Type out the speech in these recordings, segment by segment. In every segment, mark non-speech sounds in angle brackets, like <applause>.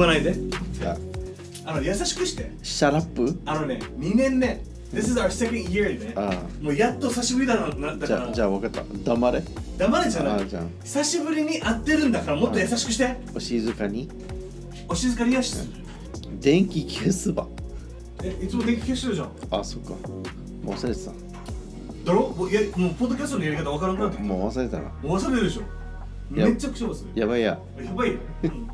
わないで。ああの優しくして。 Shut up？あのね2年目 This is our second year でねあもうやっと久しぶりだななだじゃあからじゃあ分かった。黙れ。黙れじゃない。久しぶりに会ってるんだからもっと優しくして。お静かに。お静かにやし電気消すばえいつも電気消してるじゃん。あそっか。もう忘れてた。だろ？もうやもうポッドキャストのやり方わからんくなってもう忘れたな。もう忘れるでしょ。やめちゃくちゃ忘れる。やばいや。やばいよ、うん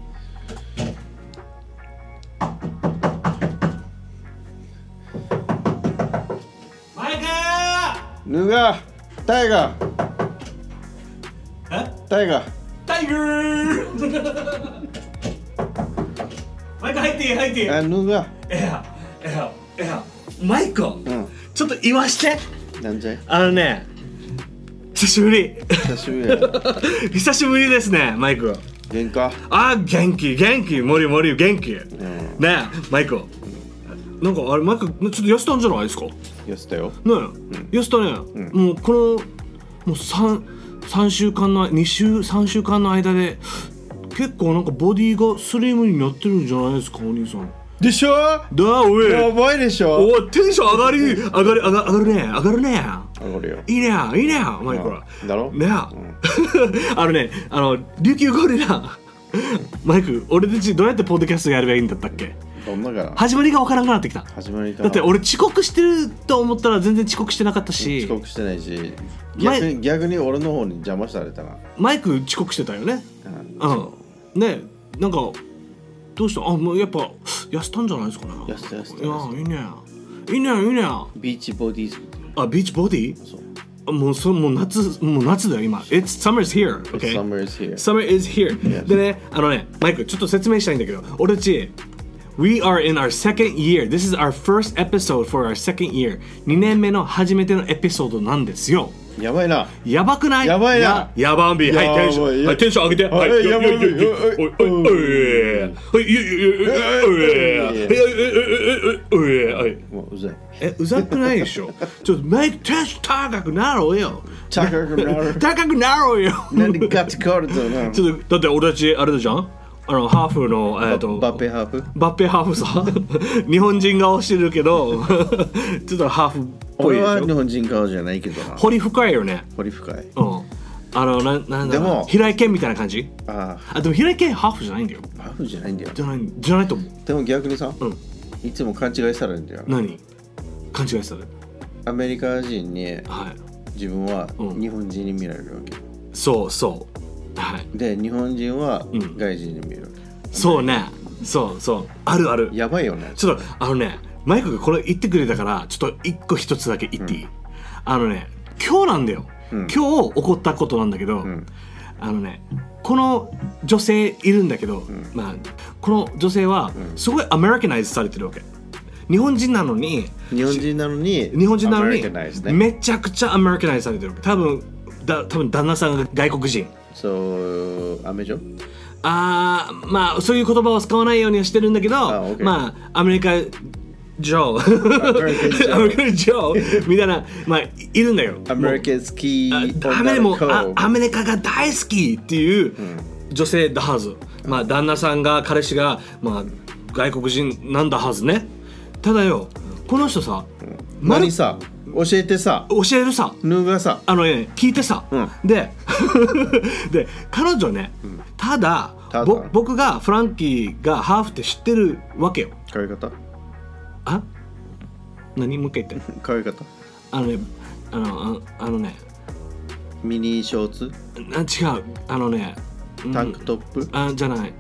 マイクぬがタイガー。え？タイガー。タイガー！マイク入っていい？入っていい？あぬがえやえやえやマイク、うん。ちょっと言わして。なんじゃい？あのね久しぶり。久しぶりや <laughs> 久しぶりですねマイク元かあ元気元気。森森元気、ねん。えマイクなんかあれマイクちょっと痩せたんじゃないですか？ねやってたよ。え、痩せたね、もうこのもう 3, 3週間の2週3週間の間で結構なんかボディがスリムになってるんじゃないですかお兄さんでしょ？だおい。やばいでしょ？おいテンション上がり上がり上が上がるね。上がるね。上がるよ。いいね。いいね。マイクらだろ？ね。<laughs> あのねあの琉球ゴリラ。マイク俺たちどうやってポッドキャストやればいいんだったっけ？どんなから始まりがわからなくなってきた。始まりかだって俺遅刻してると思ったら全然遅刻してなかったし。遅刻してないし。前逆に逆に俺の方に邪魔されたな。マイク遅刻してたよね。うん。うん。ねなんかどうした？あもうやっぱ痩せたんじゃないですかね。痩せた痩せた。いやいいね。いいねいいね。ビーチボディー作ってるあビーチボディそう。あもうそもう夏もう夏だよ今。It's summer's here okay? Summer is here Summer is here. でね、あのね、マイク、ちょっと説明したいんだけど、俺たち、We are in our second year. This is our first episode for our second year. 2年目の初めてのエピソードなんですよ。やばいな。やばくない？やばいな。ややばんび。はい、テンション。やはい、テンション上げて。はい、はいやばいもううざいえ、うざくないでしょ？ちょっとマイク、テンション高くなろうよ。高くなる。高くなろうよ。なんでガチ変わるとな？ちょっとだって俺たちあれだじゃん？あのハーフのえっとバッペハーフ？バッペハーフさ。<laughs> 日本人顔してるけど <laughs> ちょっとハーフっぽい俺は日本人顔じゃないけどな。彫り深いよね。彫り深い。うんあのななんだでも平井堅みたいな感じ？ああでも平井堅ハーフじゃないんだよ。あハーフじゃないんだよ。じゃないじゃないと思う。でも逆にさうん。いつも勘違いされるんだよ。何？勘違いしたねアメリカ人にはい。自分はうん。日本人に見られるわけ。そうそう。はい。で日本人はうん。外人に見えるわそうね。そうそう。あるある。けやばいよね。ちょっとあのねマイクがこれ言ってくれたからちょっと一個一つだけ言っていい、あのね今日なんだよ、うん今日起こったことなんだけど、ん。あのねこの女性いるんだけど、まあこの女性はすごいアメリカナイズされてるわけ。日本人なのに日本人なのに日本人なのにめちゃくちゃアメリカナイズされてる多分だ多分旦那さんが外国人。そうアメジョあーまあそういう言葉を使わないようにはしてるんだけど、まあアメリカジョー Joe. アメリカジョーみたいなまあいいるんだよ。アメリカ好きアメリもアメリカが大好きっていう女性だはず、まあ旦那さんが彼氏がまあ外国人なんだはずね。ただよこの人さ、何さ？教えてさ。教えるさ。ぬがさ。あのね聞いてさ、うん。で <laughs> で彼女ね、ただただ。ぼ僕がフランキーがハーフって知ってるわけよあ？何もう一回言って髪型あのねあのああのね。ミニショーツ？あ違う。あのねうん。タンクトップ？あじゃない。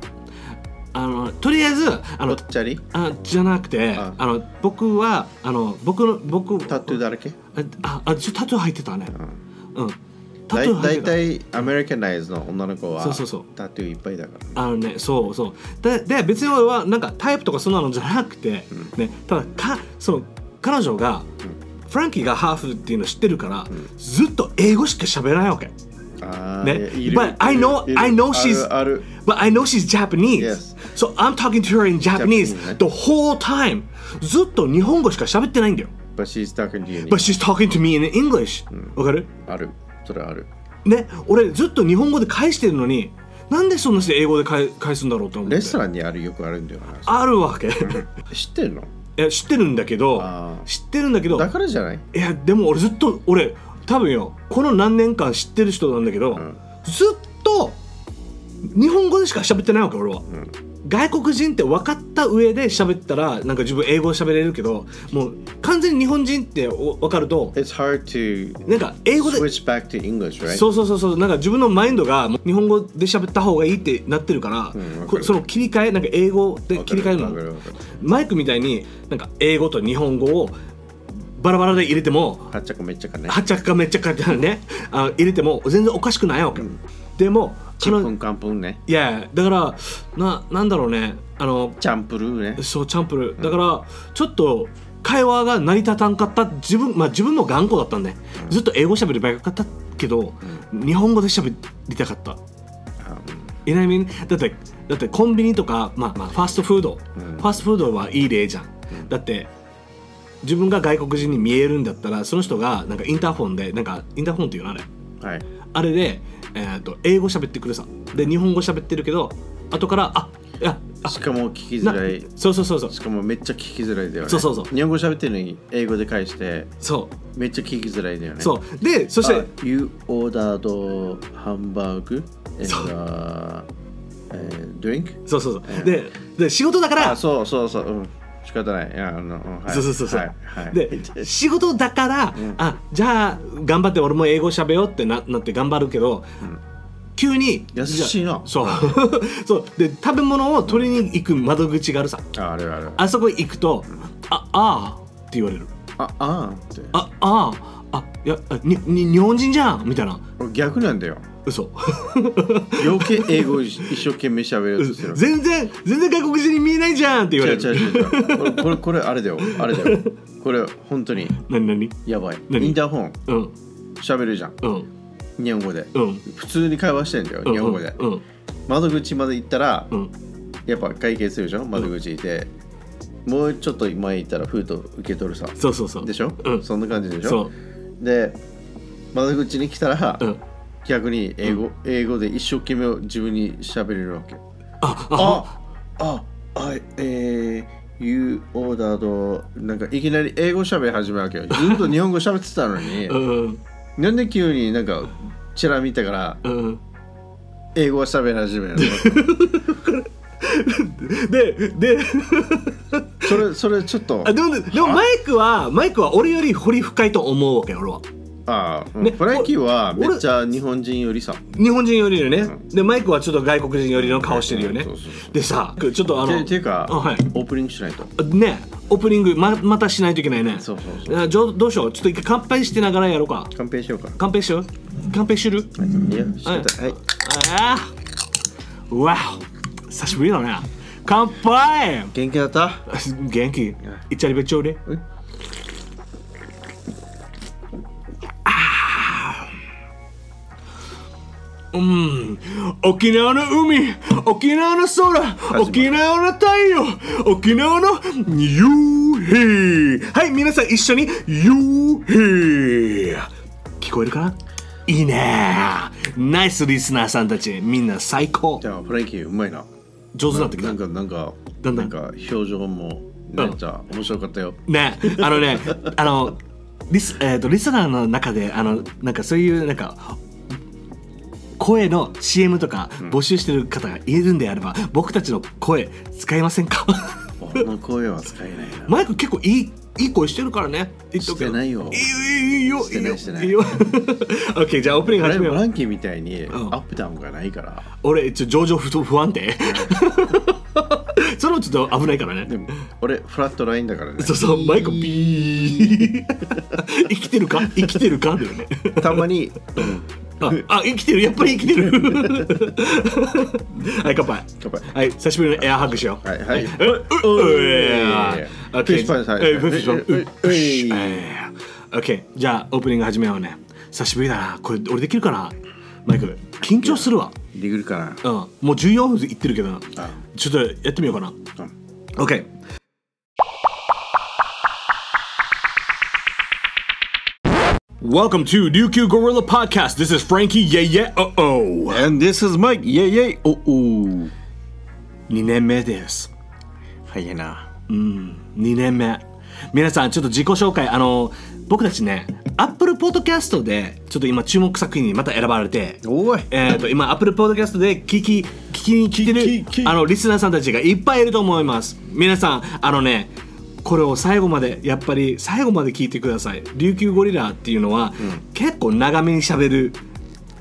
あのとりあえずあぽのっちゃり？あじゃなくてあ。あの僕はあの僕の僕タトゥーだらけ？ああちょタトゥー入ってたね。うん大体アメリカナイズの女の子はそうそうそう。タトゥーいっぱいだから。あのねそうそう。でで別に俺はなんかタイプとかそんなのじゃなくて、ねただかその彼女が、フランキーがハーフっていうの知ってるから、ずっと英語しか喋らないわけ。ね。But I know I know あ she's But I know she's Japanese. Yes. So I'm talking to her in Japanese the whole time. ずっと日本語しか喋ってないんだよ。But she's talking to you But she's talking to me in English. わかる？あるそれある。ね俺ずっと日本語で返してるのになんでそんなして英語で返返すんだろうと思って。レストランにあるよくあるんだよな。あるわけ。い知ってるの？や知ってるんだけど知ってるんだけどだからじゃない？いやでも俺ずっと俺多分よこの何年間知ってる人なんだけど、ん。ずっと日本語でしか喋ってないわけ俺は、外国人って分かった上で喋ったらなんか自分英語喋れるけどもう完全に日本人ってお分かると It's hard to なんか英語で switch back to English, right? そうそうそうそうなんか自分のマインドが日本語で喋った方がいいってなってるから、んわかる。こその切り替えなんか英語で切り替えるのマイクみたいになんか英語と日本語をバラバラで入れてもはっちゃかめっちゃかね。はっちゃかめっちゃかねあ入れても全然おかしくないわけ、でもちんぷんね。いやだからななんだろうね。あのチャンプルーね。そうチャンプルー。だからちょっと会話が成り立たんかった。自分まあ自分の頑固だったんで、ずっと英語喋ればよかったけど、日本語で喋りたかった。あいないだってだってコンビニとか、まあ、まあファーストフード、ファーストフードはいい例じゃん、だって自分が外国人に見えるんだったらその人がなんかインターホンでなんかインターホンっていうのあれ。うんはい。あれで、えー、と英語喋ってくるさで日本語喋ってるけど後からあいやあしかも聞きづならい。そうそうそうそうしかもめっちゃ聞きづらいだよね。そうそうそう日本語喋ってるのに英語で返してそうめっちゃ聞きづらいだよね。そうでそしてあ You ordered hamburger and、<laughs> uh, drink? そうそうそうでで仕事だからあ、そうそうそう。うん。仕方ない。いや、あの、うんはい。そうそうそうそう、はいはい、で仕事だから、あじゃあ頑張って俺も英語喋ろうってななって頑張るけど、急に優しいな。そう。<laughs> そう。で食べ物を取りに行く窓口があるさ。ああるある。あそこ行くと「ああー」って言われる。あ、あーって「ああー。あいやあにに日本人じゃん」みたいな。俺逆なんだよ。嘘余計英語一生懸命喋ろうとする。全然全然外国人に見えないじゃんって言わ違うれる違う違う。これ <laughs> これこれあれだよ。あれだよ。これ本当に何何？やばい。何？インターホンうん喋るじゃん。うん日本語で。うん普通に会話してんだよ。うん日本語で。うん窓口まで行ったら、うんやっぱ会計するでしょ？窓口で。もうちょっと前行ったら封筒受け取るさ。そうそうそうでしょ、うんそんな感じでしょ？で、窓口に来たら、うん逆に英語、英語で一生懸命自分に喋れるわけ。あああ、あ、あ、えー、You ordered なんかいきなり英語喋り始めるわけよ。<laughs> ずっと日本語喋ってたのに、うん。なんで急になんかチラ見たからうん。英語を喋り始めるの？<laughs> でで。それ、それちょっと、あでもでもマイクはマイクは俺より掘り深いと思うわけ俺はああ、ねフランキーは俺めっちゃ日本人よりさ。日本人よりよね、でマイクはちょっと外国人よりの顔してるよね、でさちょっとあのてていうか、あはい。オープニングしないと。ねオープニングままたしないといけないね。そうそうそう。どうしよう？ちょっと一回乾杯してながらやろうか。乾杯しようか。乾杯しよう？乾杯する？い。や、してた。はい。ああわお久しぶりだね。乾杯！元気だった？<laughs> 元気。いっちゃりべちょうでえうん。沖縄の海沖縄の空沖縄の太陽沖縄の夕日はい皆さん一緒に夕日聞こえるか？ないいね。ナイスリスナーさんたち。みんな最高。じゃあ、フランキー、うまいな。上手になってきた。なんか、なんか、だんだなんんか、表情もめっちゃ面白かったよ。ね。あのねあのリス,、えー、とリスナーの中であのなんかそういうなんか声の CM とか募集してる方がいるんであれば、僕たちの声使いませんか？俺の声は使えないな。マイク結構いいいい声してるからね。言っとくけどしてないよ。いいよいいよ。してないしてない。いいよ。<laughs> OK じゃあオープニング始めよう。ンフランキーみたいにアん。ップダウンがないから。俺ちょ上場不不安定。<laughs> それもちょっと危ないからね。でも、俺、フラットラインだからね。そうそうマイクビー。<laughs> 生きてるか？生きてるか？だよね。たまに、ああ生きてる。やっぱり生きてる。<laughs> はい乾杯。乾杯。はい久しぶりのエアハグしよう。はいはい。うううフィッシュパンですはいえフィッシュパンえじゃあオープニング始めようね。久しぶりだな。これ俺できるかな？マイク。緊張するわ。できるかな。うん。もう14分いってるけどちょっとやってみようかな。うん。OK Welcome to Ryukyu Gorilla Podcast. This is Frankie. Yeah, yeah, uh oh. And this is Mike. Yay, yay. おお。2年目です。早いな。2年目。皆さん、ちょっと自己紹介。あの、僕たちね、Apple Podcast で、ちょっと今注目作品にまた選ばれて、おい。えー、と今 Apple Podcast で聞き聞きに来てる聞き聞きあのリスナーさんたちがいっぱいいると思います皆さんあのねこれを最後までやっぱり最後まで聞いてください。琉球ゴリラっていうのは、結構長めに喋る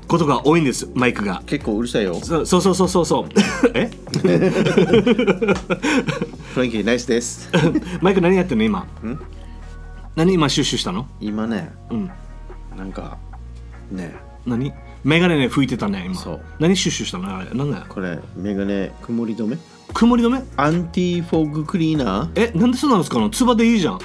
ことが多いんです。マイクが。結構うるさいよ。そうそうそうそうそう。そうえ？<laughs> フランキー、ナイスです。マイク何やってんの今？何今シュッシュしたの？今ね、うん。なんか、ね、何？メガネね拭いてたね今。そう。何シュッシュしたの？あれ何だよ？これ、メガネ、曇り止め？曇り止め？アンティフォグクリーナえなんでそうなんですか？のつばでいいじゃん。ー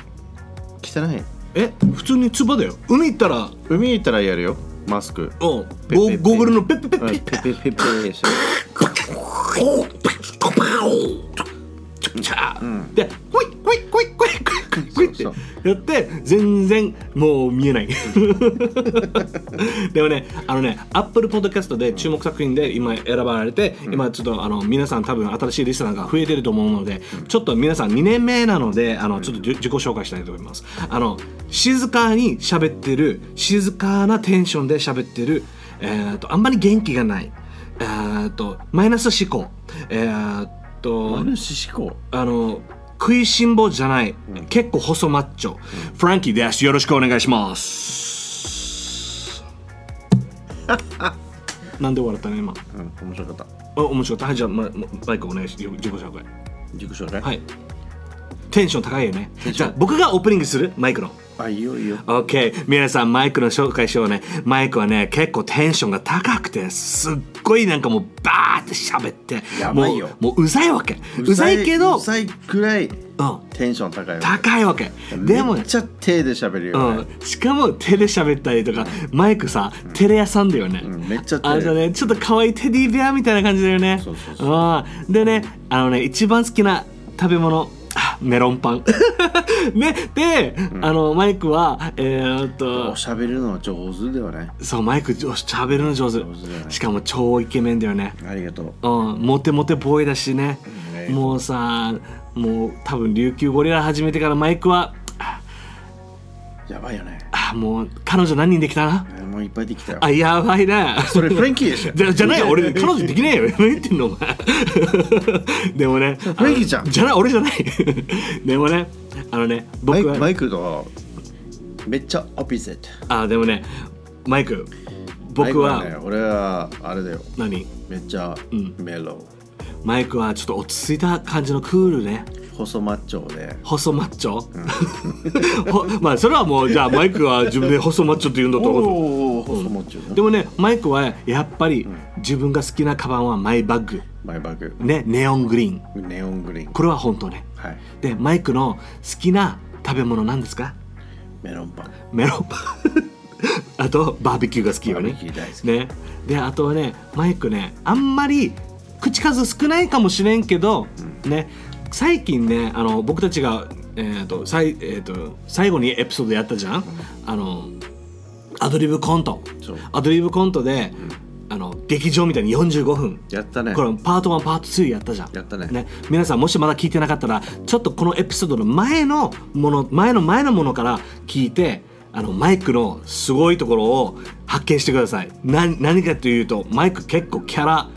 汚い。え普通につばだよ。海行ったら。海行ったらやるよ、マスク。おペペペゴゴーグルのペッペペッうんペッペペペペしてチャーでクイックイックイックイックイックイックイッってそうやって全然もう見えない。<laughs> でもねあのね Apple Podcast で注目作品で今選ばれて、今ちょっとあの皆さん多分新しいリスナーが増えてると思うので、ちょっと皆さん2年目なのであのちょっとじ自己紹介したいと思います。あの静かに喋ってる静かなテンションで喋ってるえー、とあんまり元気がない。えー、とマイナス思考。えー、とマヌシ思考。あの食いしん坊じゃない、結構細マッチョ、フランキーです。よろしくお願いします。<laughs> なんで笑ったね今。うん、面白かった。あ面白かった。はいじゃあママイクお願いし自己紹介。自己紹介？はいテンション高いよね。じゃあ僕がオープニングする？マイクの。あ、いいよいいよ。OK 皆さんマイクの紹介しようね。マイクはね結構テンションが高くてすっごいなんかもうバーって喋ってやばいよ。もうもううざいわけ。うざいけどうざいくらいうん。テンション高いよ。高いわけ。でもめっちゃ手で喋るよね。うん、しかも手で喋ったりとか、マイクさ、テレ屋さんだよね。うん。めっちゃ手あれだね、ちょっと可愛いテディベアみたいな感じだよね。そうそうそうう。ん。でね、あのね、一番好きな食べ物、あメロンパン。<laughs> ね、で、あの、マイクは、えー、っとお、しゃべるのは上手だよね。そう、マイク、上手喋るの上手。ねしかも超イケメンだよね。ありがとう。うん、モテモテボーイだしね、うんもうさもう多分琉球ゴリラ始めてからマイクはやばいよね。あもう彼女何人できた？なえーもういっぱいできたよ。あやばいな。それフランキーでしょ。じゃじゃないよ。俺彼女できねえよ。何言ってんの？お前。<laughs> でもねフランキーじゃん。じゃない俺じゃない。<laughs> でもねあのね僕はマイクマイクとめっちゃオピゼット。あでもねマイク僕は。ね、俺はあれだよ。何？めっちゃん。メロマイクはちょっと落ち着いた感じのクールね細マッチョで。細マッチョ、<laughs> ほまあそれはもうじゃあマイクは自分で細マッチョって言うんだと思う。でもねマイクはやっぱり自分が好きなカバンはマイバッグマイバッグ。ねネオングリーンネオングリーン。これは本当ねはい。でマイクの好きな食べ物なんですか？メロンパン。メロンパン <laughs> あとバーベキューが好きよバーベねキュー大好き。ねであとはねマイクねあんまり口数少ないかもしれんけど、ね最近ねあの僕たちが、えーとさいえー、と最後にエピソードやったじゃん、あのアドリブコント。アドリブコントで、あの劇場みたいに45分。やったね。これパート1パート2やったじゃん。やったね皆さんもしまだ聞いてなかったらちょっとこのエピソードの前のもの前の前のものから聞いてあのマイクのすごいところを発見してください。な何かというとマイク結構キャラ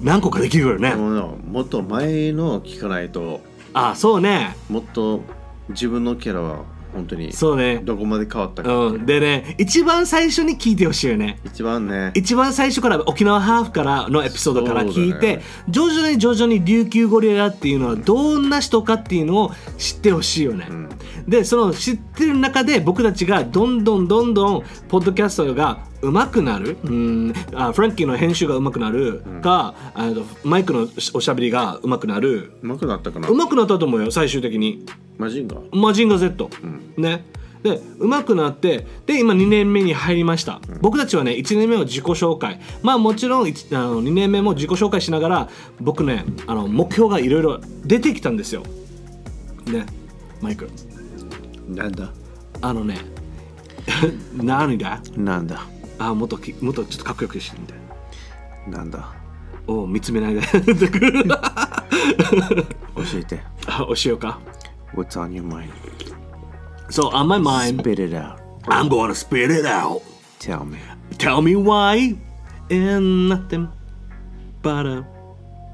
何個かできるよね、でもっと前の聞かないと、あそうね。もっと自分のキャラは本当にそうね。どこまで変わったか。うん。でね一番最初に聞いてほしいよね。一番ね、一番最初から沖縄ハーフからのエピソードから聞いて、ね。徐々に徐々に琉球ゴリラっていうのはどんな人かっていうのを知ってほしいよね、ん。でその知ってる中で僕たちがどんどんどんどんポッドキャストが上手くなる？うん。あフランキーの編集が上手くなる。か、あのマイクのおしゃべりが上手くなる。うまくなったかな？上手くなったと思うよ最終的に。マジンガー？マジンガー Z、ね。で上手くなってで今2年目に入りました、僕たちはね1年目は自己紹介。まあもちろん一あの2年目も自己紹介しながら僕ねあの目標がいろいろ出てきたんですよ。ね。マイク。なんだ？あのね。<laughs> 何だ？なんだ？あもっときもっとちょっとかっこよくしてみてなんだお見つめないで教えてあ教えようか What's on your mind? So on my mind Spit it out I'm gonna spit it out Tell me Tell me why and nothing but a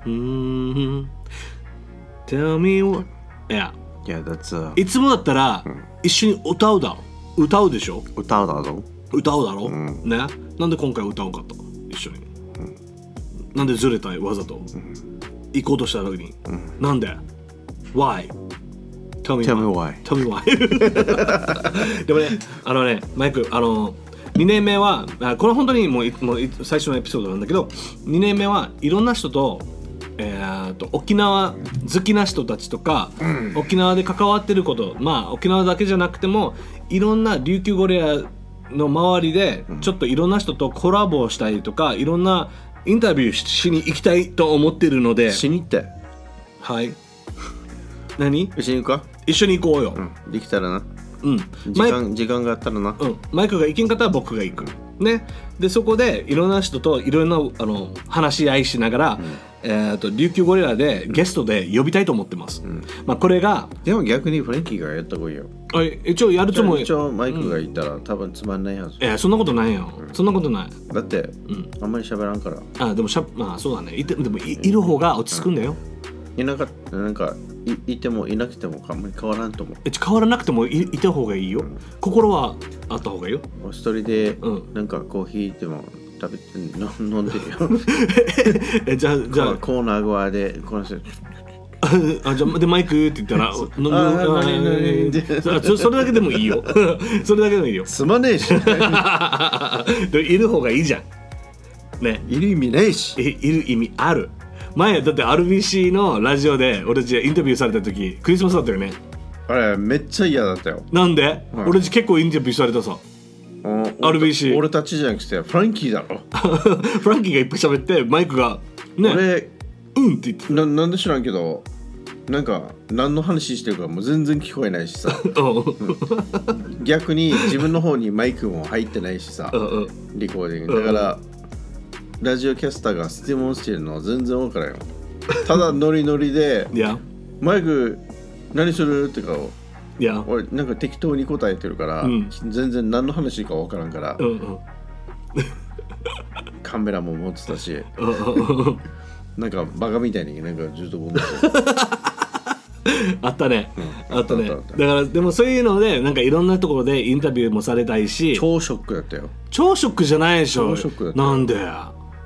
mm Tell me what いや Yeah, that's a いつもだったら一緒に歌うだ歌うでしょ歌うだぞ歌うだろ、ね？なんで今回歌おうかと一緒に、なんでずれたい？わざと、行こうとした時に、なんで？Why? Tell me Tell me why. Tell me why. <laughs> でもねあのねマイクあの2年目はあこれ本当にもういもうい最初のエピソードなんだけど2年目はいろんな人と,、えー、と沖縄好きな人たちとか、沖縄で関わってることまあ沖縄だけじゃなくてもいろんな琉球ゴリラの周りでちょっといろんな人とコラボをしたりとかいろんなインタビューししに行きたいと思ってるので。しに行って。はい。何？一緒に行くか？一緒に行こうよ、うん。できたらな。うん、時間時間があったらな。うん、マイクが行けんかったら僕が行く。ね、でそこでいろんな人といろんなあの話し合いしながら、えー、と琉球ゴリラでゲストで呼びたいと思ってます。まあ、これがでも逆にフレンキーがやった方がいいよあ一応やるつもり一応マイクがいたら多分つまんないはずえーそんなことないよ。そんなことない。だってあんまり喋らんからあでもしゃまあそうだね。いてでもいいる方が落ち着くんだよ。いなかったなんかいいてもいなくてもあんまり変わらんと思うえ変わらなくてもいいた方がいいよ。心はあった方がいいよ。一人でうんなんかコーヒーでも食べての <laughs> 飲んでるよえじゃあじゃあコーナー側でこの人 <laughs> あじゃあでマイクって言ったら「<laughs> ののあーあ何々ーそそれだけでもいいよ。<laughs> それだけでもいいよ。すまねえしでいる方がいいじゃん。ね。いる意味ないし。いいる意味ある。前だって RBC のラジオで俺たちインタビューされた時クリスマスだったよね。あれめっちゃ嫌だったよ。なんで、はい俺たち結構インタビューされたさ。RBC 俺たちじゃなくてフランキーだろ。フランキーがいっぱい喋ってマイクがね。俺うんって言ってななんで知らんけどなんか何の話してるかもう全然聞こえないしさ。<laughs> う。ん。逆に自分の方にマイクも入ってないしさリコーディング。だからラジオキャスターが質問してるの全然分からんよ。ただノリノリでマイク何するってかいや。俺なんか適当に答えてるから、うん。全然何の話か分からんから、うんうん。<laughs> カメラも持ってたしなんかバカみたいになんかずっと持って <laughs> <laughs> あったね、うん。あったね。だからでもそういうのでなんかいろんなところでインタビューもされたいし超ショックだったよ。超ショックじゃないでしょ。超ショックだったなんで？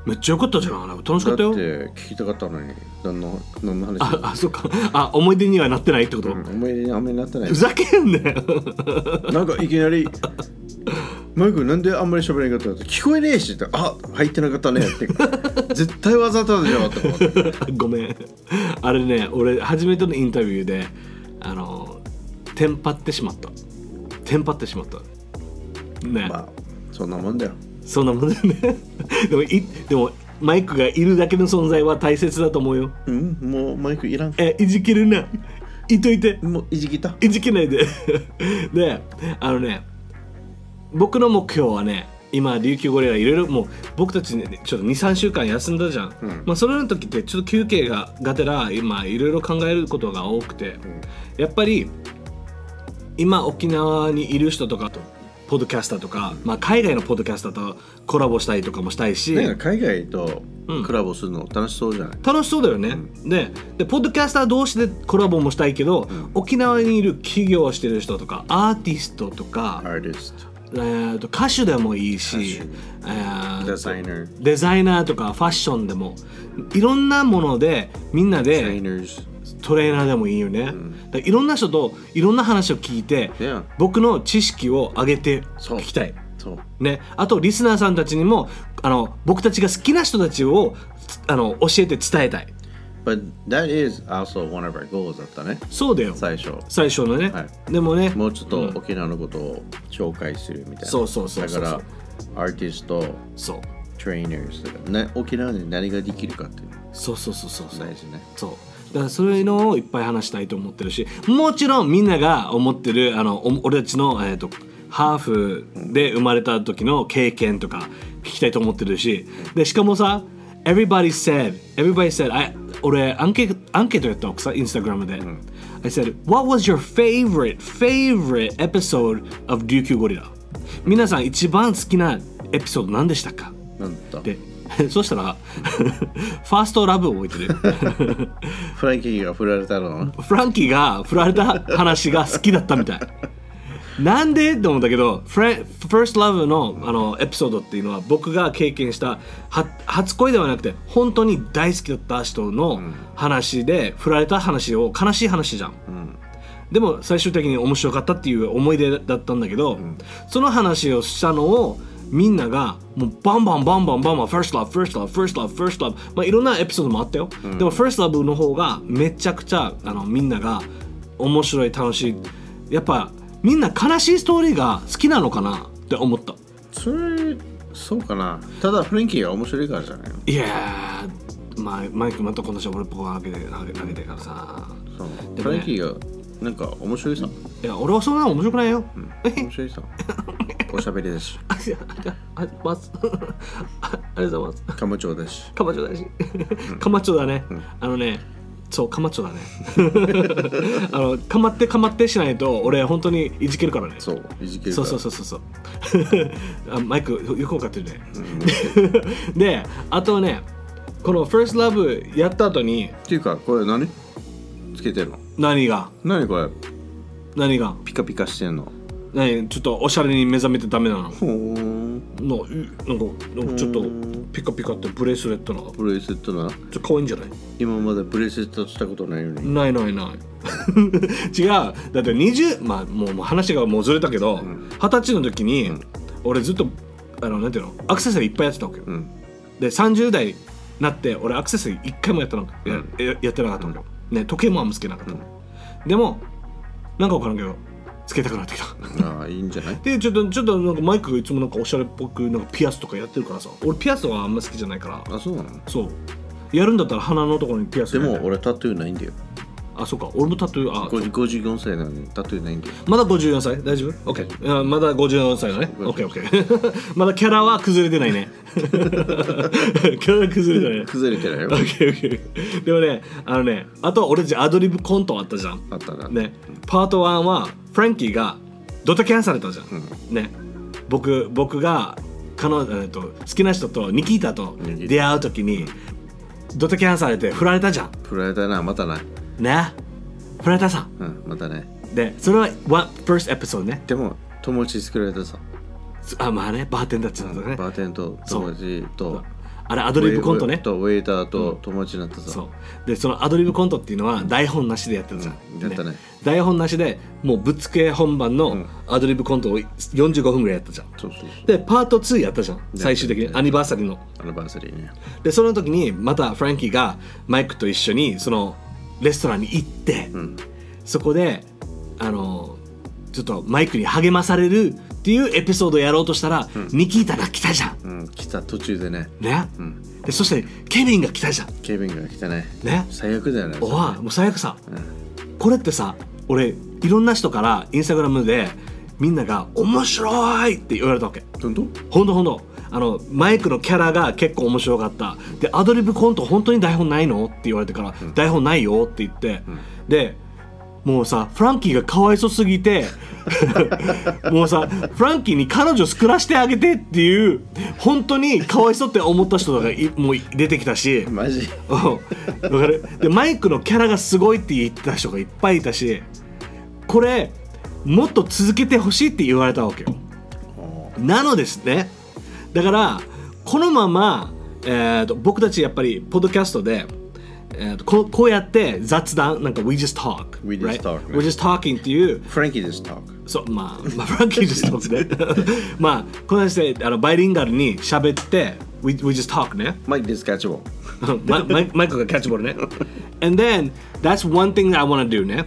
めっちゃ良かったじゃん楽しかったよ。だって聞きたかったのに何の何の話？ああそっか。あ思い出にはなってないってこと、うん思い出にあんまりなってない。ふざけんなよ。なんかいきなり「マイクなんであんまり喋れなかったの?」聞こえねえし」って「あ入ってなかったね」って。絶対わざとでしょって思ってごめん。あれね俺初めてのインタビューであのテンパってしまった。テンパってしまった。ね、まあそんなもんだよ。そんなもんだよね。<laughs> でもいでもマイクがいるだけの存在は大切だと思うよ。うん？もうマイクいらん。えいじけるな。いといて。もういじきた。いじけないで。<laughs> であのね僕の目標はね今琉球ゴリラいろいろもう僕たちねちょっと23週間休んだじゃん、うん。まあそれの時ってちょっと休憩ががてら今いろいろ考えることが多くて、やっぱり今沖縄にいる人とかとポッドキャスターとか、まあ、海外のポッドキャスターとコラボしたりとかもしたいし、海外とうん。コラボするの楽しそうじゃない、楽しそうだよね、ででポッドキャスター同士でコラボもしたいけど、沖縄にいる企業をしてる人とかアーティストとか、アーティスえーと歌手でもいいし歌、えートデザイナー。デザイナーとかファッションでもいろんなものでみんなでトレーナーでもいいよね、だからいろんな人といろんな話を聞いて、Yeah 僕の知識を上げてそう。いきたい。そう。ね、あとリスナーさんたちにもあの僕たちが好きな人たちをあの教えて伝えたい But that is also one of our goals だったね。そうだよ。最初。最初のね、はでもね。もうちょっと沖縄のことを紹介するみたいな、そうそうそうそうだからアーティストそう。トレーナーズとか、ね、沖縄で何ができるかっていう。そうそうそうそうそう。大事ね。そう。だからそういうのをいっぱい話したいと思ってるしもちろんみんなが思ってるあのお俺たちの、えー、とハーフで生まれた時の経験とか聞きたいと思ってるし。でしかもさ everybody said everybody said I 俺アンケートアンケートやったわさインスタグラムで、I said what was your favorite favorite episode of 琉球ゴリラ皆さん一番好きなエピソード何でしたか？なんだ？で <laughs> そしたらファーストラブを覚えてる。<laughs> フランキーが振られたの？フランキーが振られた話が好きだったみたい。なんで？って思うんだけど、First Love のあのエピソードっていうのは僕が経験したは初恋ではなくて本当に大好きだった人の話で、振られた話を悲しい話じゃん。でも最終的に面白かったっていう思い出だったんだけど、その話をしたのをみんながもうバンバンバンバンバンバン First Love First Love First Love First Love まあいろんなエピソードもあったよ、でも First Love の方がめちゃくちゃあのみんなが面白い楽しい。やっぱみんな悲しいストーリーが好きなのかなって思った。それそうかな。ただフランキーが面白いからじゃないの？いやーまあマイクまた今年俺っぽくあげてあげあげてからさ。そう。でもねフランキーがなんか面白いさ。いや俺はそんなの面白くないよ、<laughs> 面白いさ。おしゃべりだしあいやああますあありがとうございます。カマチョだしカマチョだし、カマチョだね、あのねそうカマチョだね。<laughs> あのかまってかまってしないと俺本当にいじけるからね。そういじけるそうそうそうそうそう。<laughs> あマイクよくわかってるね、<laughs> であとねこの「First Love」やった後にっていうかこれ何？つけてんの？何が？何これ？何が？ピカピカしてんの？何？ちょっとおしゃれに目覚めてダメなの。ほー。んのなんかなんかちょっとピカピカってブレスレットなちょっブレスレットなと可愛いんじゃない？今までブレスレットしたことないのに。ないないない。<laughs> 違う。だって20まあもう話がもうずれたけど二十、歳の時に、俺ずっとあのなんていうの？アクセサリーいっぱいやってたわけよ、うん。で30代になって俺アクセサリー一回もやったのや,や、やってなかったわけよ、ね、時計もあんまつけなかった。の、でもなんか分からんけどつけたくなってきた。ああいいんじゃない？でちょっとちょっとなんかマイクがいつもなんかおしゃれっぽくなんかピアスとかやってるからさ。俺ピアスはあんま好きじゃないから。あそうなの？そう。やるんだったら鼻のところにピアスでも俺タトゥーないんだよあそうか。俺もタトゥーあ50 54歳なのにタトゥーないんだよ。まだ54歳大丈夫 ?OK、まだ54歳だね。OKOK <laughs> まだキャラは崩れてないね。<laughs> キャラ崩れてない。ね崩れてないよ。OKOK でもねあのねあと俺アドリブコントあったじゃん。あったな。ね。パート1はフランキーがドタキャンされたじゃん、ね。僕僕が彼女、えっと、好きな人とニキータと出会う時にドタキャンされて振られたじゃん。振られたなまたなね。振られたさうんまたね。でそれは first episode ね。でも友達作られたさ。あまあねバーテンダーって言うんだね、バーテンと友達と。あれアドリブコントね。とウェイターと友達になったさ、そう。でそのアドリブコントっていうのは台本なしでやってるじゃん、うんやったね。台本なしでもうぶっつけ本番のアドリブコントを45分ぐらいやったじゃん。そうそうそう。でパート2やったじゃん。最終的にアニバーサリーの。アニバーサリーね。でその時にまたフランキーがマイクと一緒にそのレストランに行って、そこであのちょっとマイクに励まされるっていうエピソードをやろうとしたら、ニキータが来たじゃん。うん来た途中でね。ね、でそしてケビンが来たじゃん。ケビンが来たね。ね。最悪だよね。おわもう最悪さ、これってさ俺いろんな人からインスタグラムでみんなが「面白い!」って言われたわけ。本当？ほんとほんとあのマイクのキャラが結構面白かった。でアドリブコント本当に台本ないのって言われてから、台本ないよって言って、でもうさフランキーがかわいそすぎて <laughs> もうさフランキーに彼女作らせてあげてっていう本当にかわいそうって思った人がいもう出てきたし。マジ。かる？でマイクのキャラがすごいって言ってた人がいっぱいいたしこれもっと続けてほしいって言われたわけよ。なのですねだからこのまま、えーと僕たちやっぱりポッドキャストで、えーとここうやって雑談なんか We just talk We just talk ね We're just talking っていうフランキーですタークそうまあ、まあ、フランキー just talk ね。<laughs> まあこの話であのバイリンガルに喋って We, we just talk ね。マイクですキャッチボママイマイクがキャッチボールね。And then, that's one thing that I want to do ね。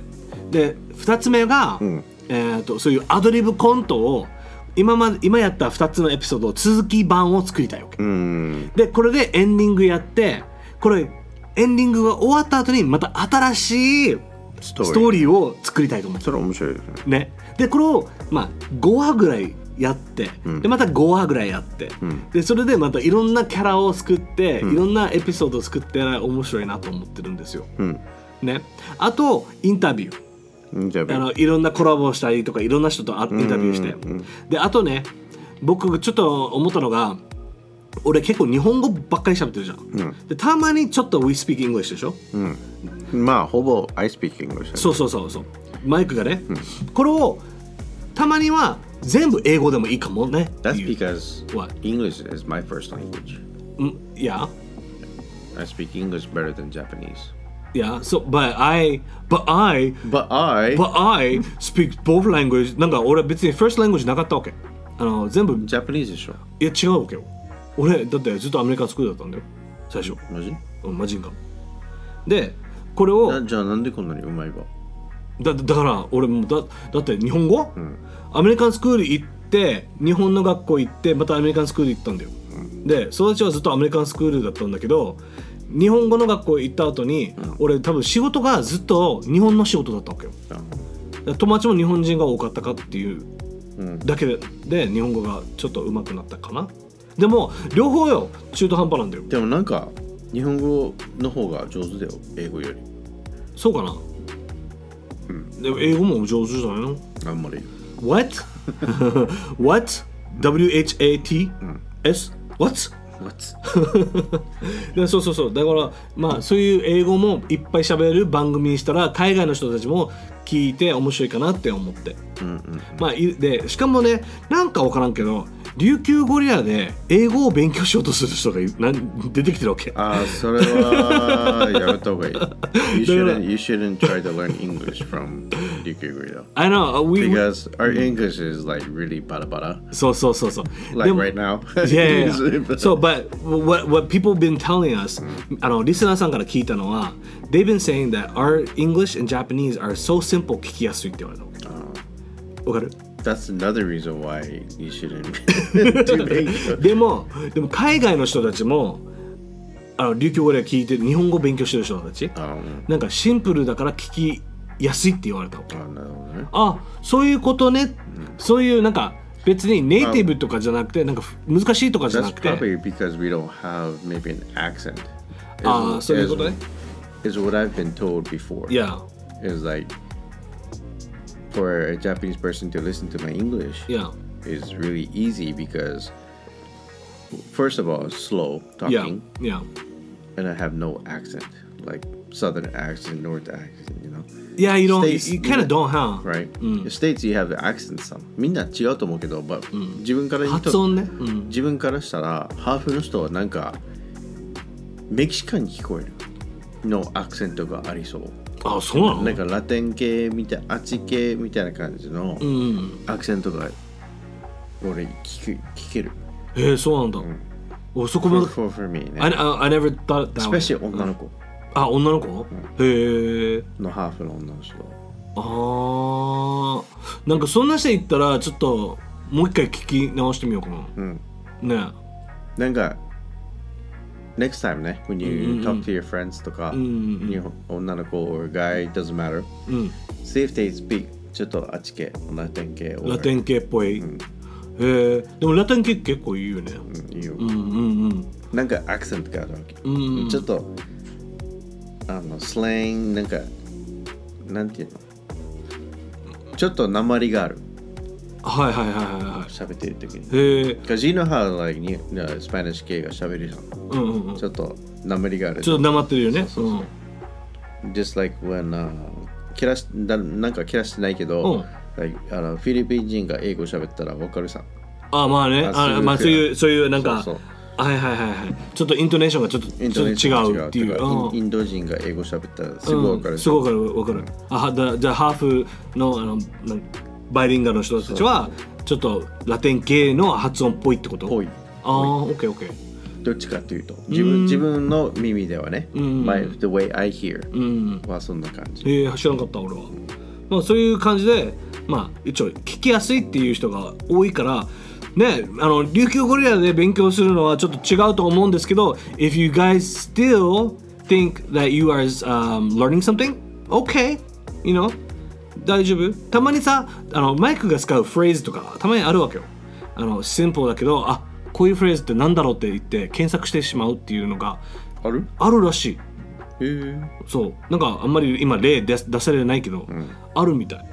で、二つ目が、えー、とそういうアドリブコントを今まで今やった2つのエピソードを続き版を作りたいわけ。うん。で、これでエンディングやって、これエンディングが終わった後にまた新しいストーリーを作りたいと思ってそれ面白いですね。ね。でこれをまあ5話ぐらいやって、でまた5話ぐらいやって、でそれでまたいろんなキャラを作って、いろんなエピソードを作って面白いなと思ってるんですよ。うん。ね、あとインタビュー。ああのいろんなコラボをしたりとかいろんな人とあインタビューして、であとね僕ちょっと思ったのが俺結構日本語ばっかり喋ってるじゃん、でたまにちょっと We speak English でしょ、うん。まあほぼ I speak English そうそうそうそう。マイクがね、これをたまには全部英語でもいいかもね。That's because What? English is my first language. うんいや I speak English better than Japanese いや so but I but I But I but I speak both language. なんか俺別に first language なかったわけ。あの全部。Japanese でしょ。いや違うわけよ。俺だってずっとアメリカンスクールだったんだよ。最初。マジ？うんマジンガン。でこれを。なじゃあなんでこんなにうまいわ？だだから俺もだだって日本語、アメリカンスクール行って日本の学校行ってまたアメリカンスクール行ったんだよ、で育ちはずっとアメリカンスクールだったんだけど日本語の学校行った後に、俺多分仕事がずっと日本の仕事だったわけよ。だから友達も日本人が多かったかっていうだけで,、で日本語がちょっと上手くなったかな。でも両方よ。中途半端なんだよ。でもなんか日本語の方が上手だよ。英語より。そうかな、でも英語も上手じゃないの？あんまり。What? <laughs> What? W-H-A-T? S? What? What? でそうそうそう。だからまあそういう英語もいっぱい喋る番組にしたら海外の人たちも聞いて面白いかなって思って、まあいでしかもねなんか分からんけど琉球ゴリラで英語を勉強しようとする人がいなん出てきてるわけ。ああそれはやめた方がいい。<laughs> You shouldn't, you shouldn't try to learn English from Ryukyu Gorilla I know we, we- because our English is like really bada bada そうそうそうそう like でも right now <laughs> Yeah, yeah, yeah. <laughs> So, but what what people been telling us, あのリスナーさんから聞いたのは、they've been saying that our English and Japanese are so simple 聞きやすいって言われたの。わかる That's another reason why you shouldn't <laughs> do English でもでも海外の人たちもあの琉球語で聞いて日本語勉強してる人たち、あなんかシンプルだから聞き やすいって言われたの。あなるほどねあそういうことね、そういうなんか別にネイティブとかじゃなくてなんか難しいとかじゃ That's なくて probably because we don't have maybe an accent ああそういうことね。is what I've been told before Yeah, is like for a Japanese person to listen to my English yeah, is really easy because first of all it's slow yeah, talking yeah. and I have no accent like southern accent north accent you know Yeah, you don't. States- you kind of don't, huh? right The States you have accent some みんな違うと思うけど、but 自分から発音ね。うん。自分からしたらハーフの人はなんかメキシカンに聞こえるのアクセントがありそうあ、そうなのなんかラテン系みたいあっち系みたいな感じのうん。アクセントが俺聞く聞けるえー、そうなんだ。おそこまで。for, for me ね I, I, never thought that especially 女の子あ、女の子？へえ。のハーフの女の人あー。なんかそんな人言ったら、ちょっともう一回聞き直してみようかな。うんねなんか next time ね when うん you うんうん talk to your friends とか、うんうん日本女の子 or guy doesn't matter うん。see if they speak ちょっとあっち系ラテン系ラテン系っぽい。へえ。でもラテン系結構いいよね。うんいいよ、うんうんうん。なんかアクセントがあるわけ、うんうんちょっとあのスラングなんかなんていうの？ちょっと鉛がある。はいはいはいはいは喋ってる時に。い。へえ。Because you know how like にスパニッシュ系が喋るじゃん。うんうんうん。ちょちょっと鉛があるっとなまってるよね。そうそうそう。うん。Just like when、uh, 切らしだなんか切らしてないけど、like あのフィリピン人が英語喋ったらわかるさ。あまあね。ああまあそういうそういうなんかそうはいはいはいはい。ちょっとイントネーションがちょっとちょっと違うっていう。インド人が英語喋ったらすぐわかる、うん。すぐわかるわかる。あはだじゃあハーフのあのバイリンガルの人たちはちょっとラテン系の発音っぽいってこと？ぽい。ああオッケーオッケー。どっちかというと自分自分の耳ではね、ん。my, the way I hear うん。はそんな感じ、えー、知らなかった俺は、まあ、そういう感じでまあ一応聞きやすいっていう人が多いからねあの琉球ゴリラで勉強するのはちょっと違うと思うんですけど If you guys still think that you are、um, learning something okay you know 大丈夫。たまにさあのマイクが使うフレーズとかたまにあるわけよ。あのシンプルだけどあこういうフレーズってなんだろうって言って検索してしまうっていうのがある？あるらしい。へえ。そう。なんかあんまり今例出出されないけど、あるみたい。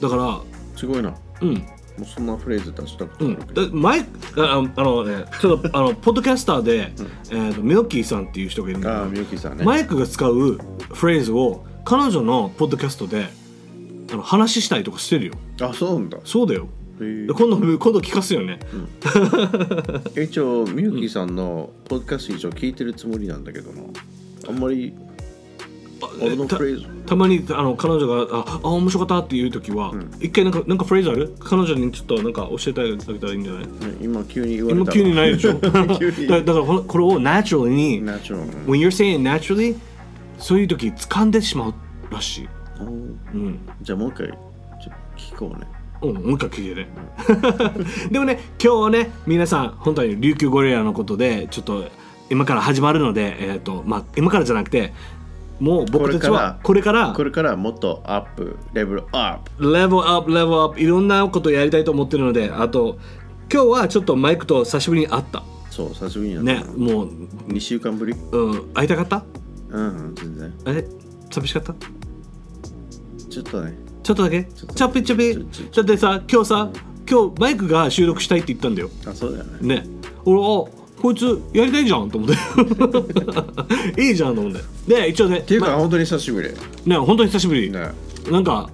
だからすごいな。うんもうそんなフレーズ出したことうんあるけど、だマイクああのねちょっとあの <laughs> ポッドキャスターで、えーとミノッキーさんっていう人がいるんだけど。ね。マイクが使うフレーズを彼女のポッドキャストであの話したりとかしてるよ。あそうなんだ。そうだよ。今度今度聞かすよね、<laughs> 一応みゆきさんのポッドキャスト一応聞いてるつもりなんだけどな。あんまりたまにあの彼女がああ面白かったっていう時は、一回なんかなんかフレーズある？彼女にちょっとなんか教えてあげたらいいんじゃない？ね今急に言われた今急にないでしょ。<laughs> だだからこれをナチュラル when you're saying naturally そういう時掴んでしまうらしい。うんうん。じゃあもう一回ちょ聞こうね。うん、もう一回聞いてね。<laughs> でもね、今日はね、皆さん、本当に琉球ゴリラのことで、ちょっと今から始まるので、えっ、と、まあ、今からじゃなくて、もう僕たちはこれからこれからもっとアップレベルアップレベルアップ、レベルアップ、いろんなことをやりたいと思ってるので、あと、今日はちょっとマイクと久しぶりに会った。そう久しぶりになった。ね、もう、2週間ぶり？うん、会いたかった？うん全然。あれ寂しかった？ちょっとね。ちょっとだけ？ちょっとちょぴちょぴ？ちょちょだってさ、今日さ、今日マイクが収録したいって言ったんだよ。あそうだよね。ね。俺あこいつやりたいじゃんと思って。<laughs> いいじゃんと思って。で一応ねっていうか、ま本当に久しぶり。ね本当に久しぶり、ね。なんか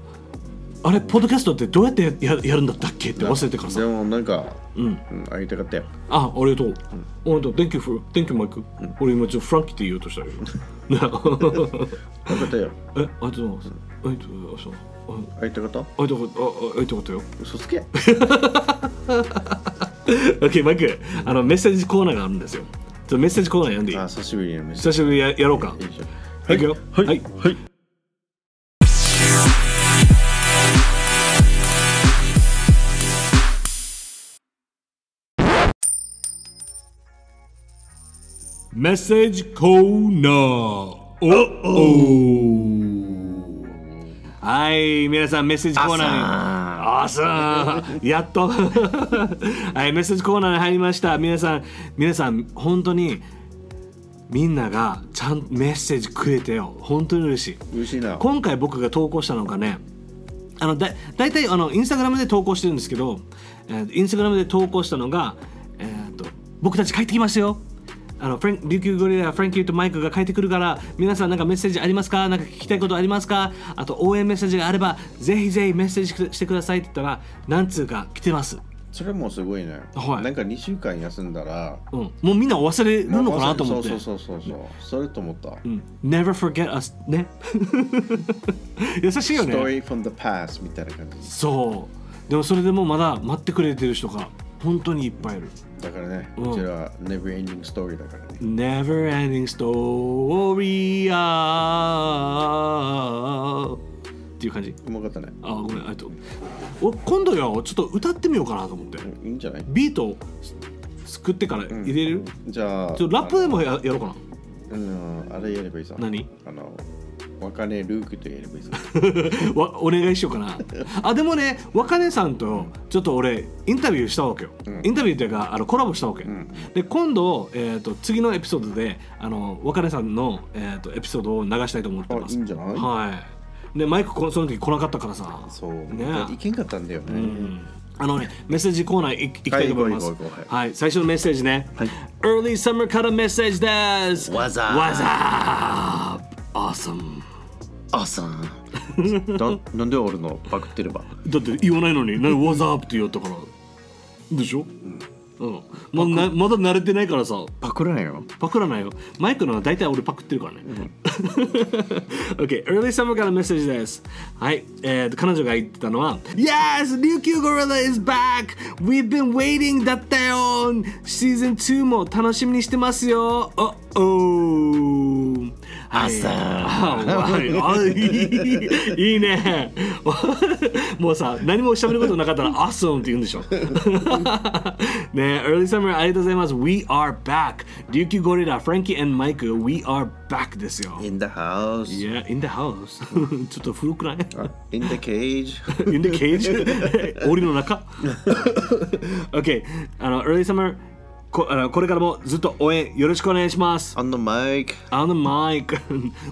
あれポッドキャストってどうやってややるんだったっけって忘れてからさ。でもなんか、うん。うん、会いたかったよ。あありがとう、本当 Thank you for Thank you マイク、俺今ちょっとフランキーって言おうとしたよ <laughs> ね。会いたかったよ。えありがとうございます。ありがとうございますあ会いたかったありがとうごああありがとうございますよ嘘つけ <laughs> OK マイクあのメッセージコーナーがあるんですよ。ちょっとメッセージコーナー読んでいい？あ久しぶりにメッセー久しぶりにややろうか。ジいい。くよ。はい。はい。はい。メッセージコーナー。おおはい。皆さんメッセージコーナーにあさやっと。<laughs> はいメッセージコーナーに入りました。皆さん皆さん本当にみんながちゃんメッセージくれてよ。本当に嬉しい。嬉しいな。今回僕が投稿したのがねあのだ大体あのインスタグラムで投稿してるんですけど、えーインスタグラムで投稿したのが、えー、と僕たち帰ってきますよあのフラン琉球ゴリラフランキーとマイクが帰ってくるから皆さんなんかメッセージありますか？なんか聞きたいことありますか？あと応援メッセージがあればぜひぜひメッセージしてくださいって言ったら何通か来てます、それもすごいね、はい。なんか2週間休んだらうん、もうみんな忘れるのかなと思って。そうそうそうそうそう。それと思った、うん。Never forget us ね。<laughs> 優しいよね。Story from the past みたいな感じ。そう。でもそれでもまだ待ってくれてる人が本当にいっぱいいるだからね、うん。うちらは Never Ending Story だからね。Never ending story あっていう感じ。うまかったね。あごめんありがとう。俺今度よ。ちょっと歌ってみようかなと思って。いいんじゃない？ビートを作ってから入れる、じゃあちょっとラップでもややろうかな。うんあれやればいいさ。何？あの <laughs> わかねルークとやればいいさわお願いしようかな。あでもね若音さんとちょっと俺インタビューしたわけよ、うん。インタビューっていうかあのコラボしたわけ、ん。で今度、えー、と次のエピソードであの若音さんの、えー、とエピソードを流したいと思ってます。あいいんじゃない？はい。でマイクこその時来なかったからさ。そう。ね。いけんかったんだよね、うん。あのね、メッセージコーナーいいきたいと思います。はい、最初のメッセージね。はい。Early Summer からメッセージです。What's up? What's up? Awesome. あさ <laughs> んななんで俺のパクってれば？だって言わないのに、なんで What's up って言ったから。でしょ？うん。まなまだ慣れてないからさ、パクらないよパクらないよ。マイクのは大体俺パクってるからね。<laughs> OK、Early Summer からメッセージです。はい、えー、彼女が言ってたのは Yes! 琉球ゴリラ is back! We've been waiting! だったよシーズン2も楽しみにしてますよ Uh-oh! Awesome あはいあいいいいねもうさ何も喋ることなかったら Awesome って言うんでしょね Early Summer ありがとうございます We are back 琉球ゴリラ Frankie and Mike We are back ですよ In the house Yeah in the house ちょっと古くない In the cage in the cage 檻の中 OK あの Early Summer こあのこれからもずっと応援よろしくお願いします On the mic On the mic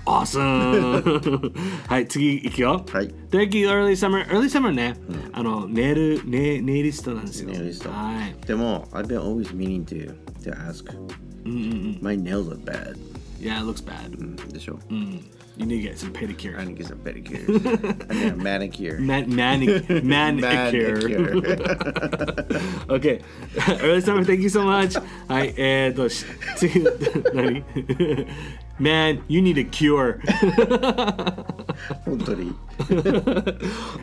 Awesome はい次いくよはい Thank you Early Summer Early Summer ね、あのネイルネネイリストなんですよネイリストはいでも I've been always meaning to to ask My nails look bad Yeah it looks bad、でしょ You need to get some pedicure I need to get some pedicure <laughs> and then a manicure Man, manic, <laughs> manicure. <laughs> okay. Early summer, thank you so much. はい、えーと、し次、何 Man, you need a cure. <laughs> 本当に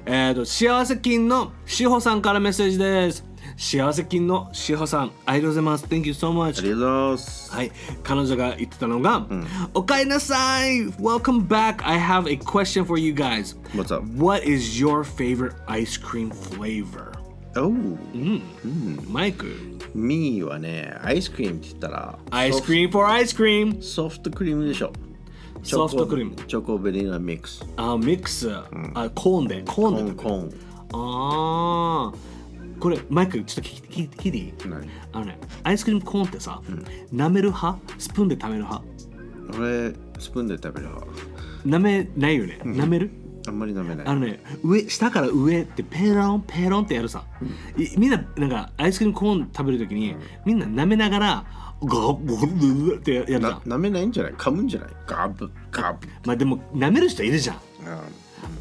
えーと、幸せ金のしほさんからメッセージです。幸せ金のしほさん、ありがとうございます。Thank <laughs> you so あ much. りがとうございますはい、彼女が言ってたのが、おかえりなさい !Welcome back! I have a question for you guys. What's up? What is your favorite ice cream flavor? Oh マイク ミーはねアイスクリームって言ったらアイスクリーム for アイスクリームソフトクリームでしょ。ソフトクリーム。チョコベニラミックス。あミックス、あコーンで。コーコンで。コーンあー。これマイクちょっと聞いて聞い？いあのねアイスクリームコーンってさ、舐める派？スプーンで食べる派？俺スプーンで食べる派。舐めないよね。舐める、あんまり飲めない。あのね上下から上ってペロンペロンってやるさ、いみんななんかアイスクリームコーン食べるときに、みんな舐めながらゴゴゴゴってやるじゃなん舐めないんじゃない？噛むんじゃない？ガブガブ。まあでも舐める人いるじゃん。あ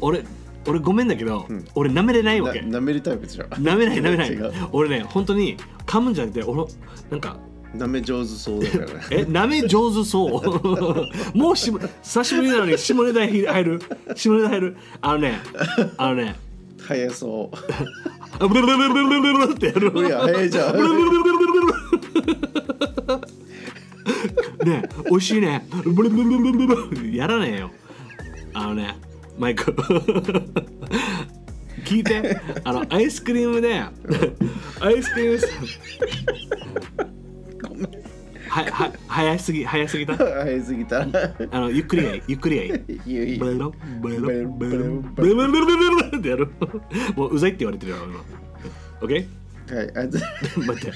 俺俺ごめんだけど、俺舐めれないわけ。な舐めるタイプでしょ舐めない舐めない。俺ね本当に噛むんじゃなくて俺なんか舐め上手そうだからね。え舐め上手そう？<laughs> もうし久しぶりなのに下ネタ入る？下ネタ入る？あのねあのね。早そブルブルブルブルブルブルってやるういや早いじゃんブルブルブルブルブルね美味しいねブルブルブルブルブルやらねえよあのねマイク聞いてあのアイスクリームでアイスクリームはは早すぎ早すぎた？<laughs> 早すぎた。あのゆっくりやいゆっくりやいい。ブルロブルブルブルブルブルってやるもううざいって言われてるよ今 OK? はいあず待って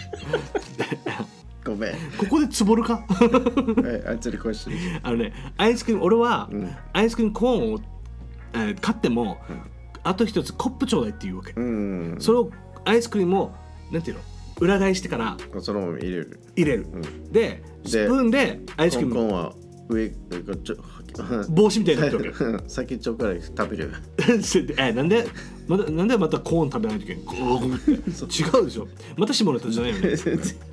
ごめんここでつぼるかはいあずりこしあのねアイスクリーム俺は、アイスクリームコーンを、買っても、あと一つコップちょうだいって言うわけ、それをアイスクリームをなんていうの裏返してからそのまま入れる。入れる、でスプーンでアイスクリーム。コンは上帽子みたいになってるわけ <laughs> 先っちょから食べる。<laughs> えなんでまたなんでまたコーン食べないといけないゴーって。違うでしょ。また下ネタじゃないよね。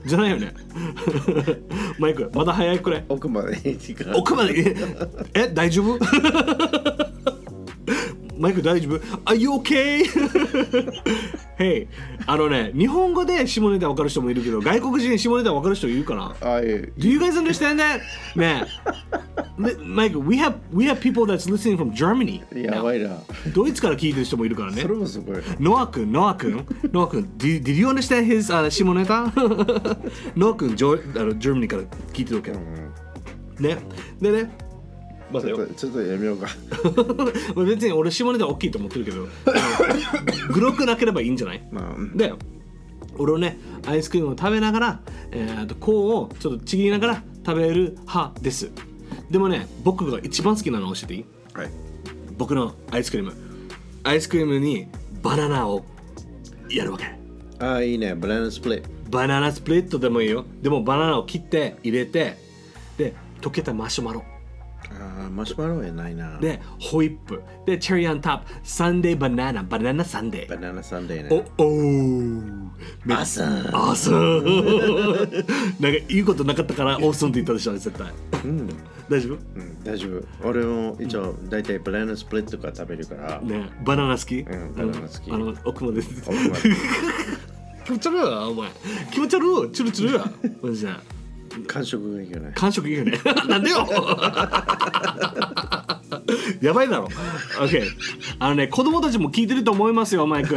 じゃないよね。マイクまだ早いくらい。奥まで奥まで。ええ大丈夫？マイク大丈夫 ?Are you okay? <laughs> hey あのね日本語で下ネタ分かる人もいるけど外国人下ネタ分かる人いるかな？Do you guys understand that? ねえ Mike, we have, we have people that's listening from Germany やばいなドイツから聞いてる人もいるからねそれもすごいノア君、ノア君、ノア君、did, did you understand his、uh, 下ネタ？<laughs> ノア君、ジョあの、ジェーマニーから聞いてるわけ。ね。でね、待てよちょっとちょっとやめようか <laughs> まあ別に俺下ネタ大きいと思ってるけど、<laughs> グロくなければいいんじゃない？まあで、俺はね、アイスクリームを食べながら、えー、あとコーンをちょっとちぎりながら食べる派です。でもね、僕が一番好きなの教えていい？はい僕のアイスクリーム。アイスクリームにバナナをやるわけ。ああいいねバナナスプリットバナナスプリットでもいいよ。でもバナナを切って入れて、で、溶けたマシュマロ。マシュマロやないなで、ホイップ。で、 cherry on top。サンデーバナナ。バナナサンデー。バナナサンデーねおおー。めっアサンあそう。<laughs> なんか言うことなかったから、オーソンって言ったでしょ、絶対。大丈夫？うん大丈夫俺も一応大体バナナスプリットから食べるからねバナナ好き？んバナナ好きあの、奥まで。奥まで <laughs> 気持ち悪いわ、お前。気持ち悪い。チュルチュルや。マジで。感触がいいよね。感触いいよね。<laughs> なんでよ。<laughs> やばいだろ。OK あのね子供たちも聞いてると思いますよマイク。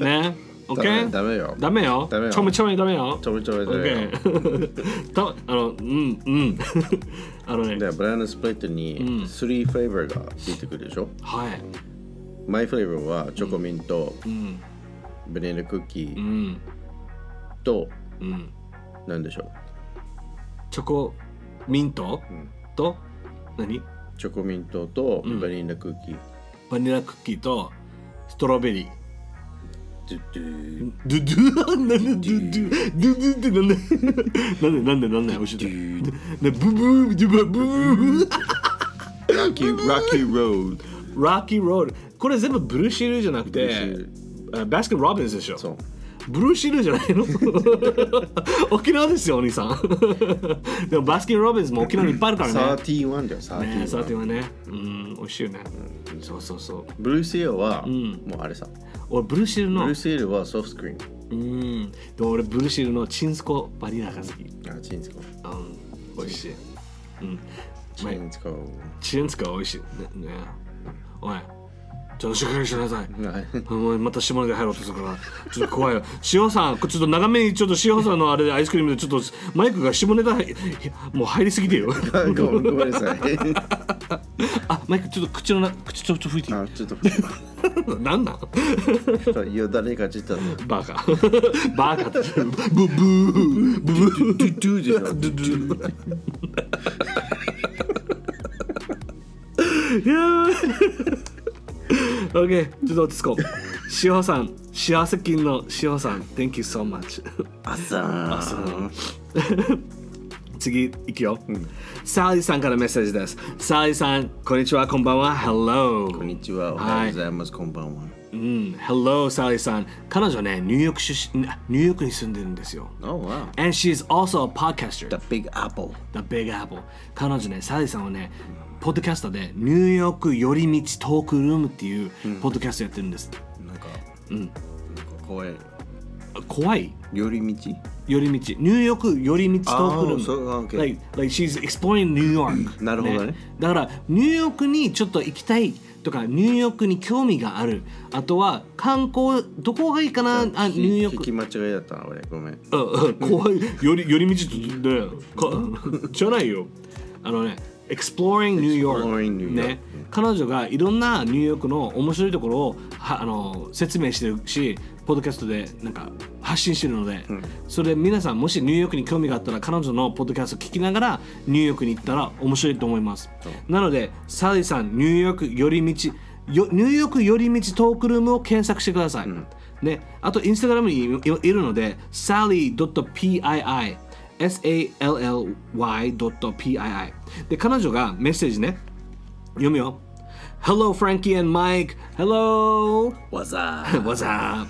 ね。<laughs> OK ダメダメよ。ダメよ。ダメよ。ちょめちょめダメよ。ちょめちょめダメよ OK たあのうんうん。あのね。でブラウンスプレートに3フレーバーが出てくるでしょ、はい。マイフレーバーはチョコミント、うん。バニラクッキーうん。と、うん。なんでしょう？チョコミントと何？チョコミントとバニラクッキー、バニラクッキーとストロベリー。ドゥドゥ。ドゥドゥ？なんでドゥドゥ？ドゥドゥってなんで？<laughs> なんで？なんで？なんで？教えてねブブードゥブブーラッキーラッキーロードラッキーロードこれ全部ブルーシールじゃなくてバスケロビンズでしょ。そうブルーシールじゃないの？<laughs> 沖縄ですよお兄さん。<laughs> でもバスケット・ロビンズも沖縄にいっぱいあるからね。31だよ31、ねサーティはね。うん美味しいよね。そうそうそう。ブルーシールは、ん。もうあれさ。俺ブルーシールのブルーシールはソフトクリーうん。でも俺ブルーシールのチンスコバニラが好きムあチンスコ。うん。美味しい。うん。チンスコ。チンスコ美味しい。ねね。おいちょっとしっかりしなさい。また下ネタ入ろうとするから。ちょっと怖いよ。塩さんちょっと長めにちょっと塩さんのあれでアイスクリームでちょっとマイクが下ネタ入もう入りすぎてよ。ごめんなさいあマイクちょっと口のな口ちょっと吹いてあちょっとなんなんよだれが出たのバカバカブブーブブードゥドゥでしょドゥドゥいやー OK ちょっと落ち着こう。塩さん幸せ金の塩さん Thank you so much あさー次いくよ、サリーさんからメッセージです。サリーさんこんにちはこんばんは。Hello こんにちは。おはようございます。こんばんはうん。Hello サリーさん。彼女ねニューヨーク出身ニューヨークに住んでるんですよ。Oh wow And she's also a podcaster The Big Apple The Big Apple 彼女ねサリーさんはねポッドキャストでニューヨーク寄り道トークルームっていうポッドキャストやってるんです、なんかなんか怖い。怖い？寄り道？寄り道。ニューヨーク寄り道トークルーム。あーそうあ OK like, like she's exploring New York <laughs> なるほどね。だからニューヨークにちょっと行きたいとかニューヨークに興味がある。あとは観光どこがいいかな？あニューヨーク。聞き間違いだったな俺。ごめん。うんうん。怖い。寄り寄り道ってねかじゃないよ。あのね Exploring New York, ね。彼女がいろんなニューヨークの面白いところをはあの説明してるしポッドキャストでなんか発信してるので、それで皆さんもしニューヨークに興味があったら彼女のポッドキャスト聞きながらニューヨークに行ったら面白いと思います。なのでサリーさんニューヨーク寄り道よニューヨーク寄り道トークルームを検索してください、ね、あとインスタグラムにいいるので sally.pii sally.pii で彼女がメッセージね読むよ Hello Frankie and Mike Hello What's up? <laughs> What's up?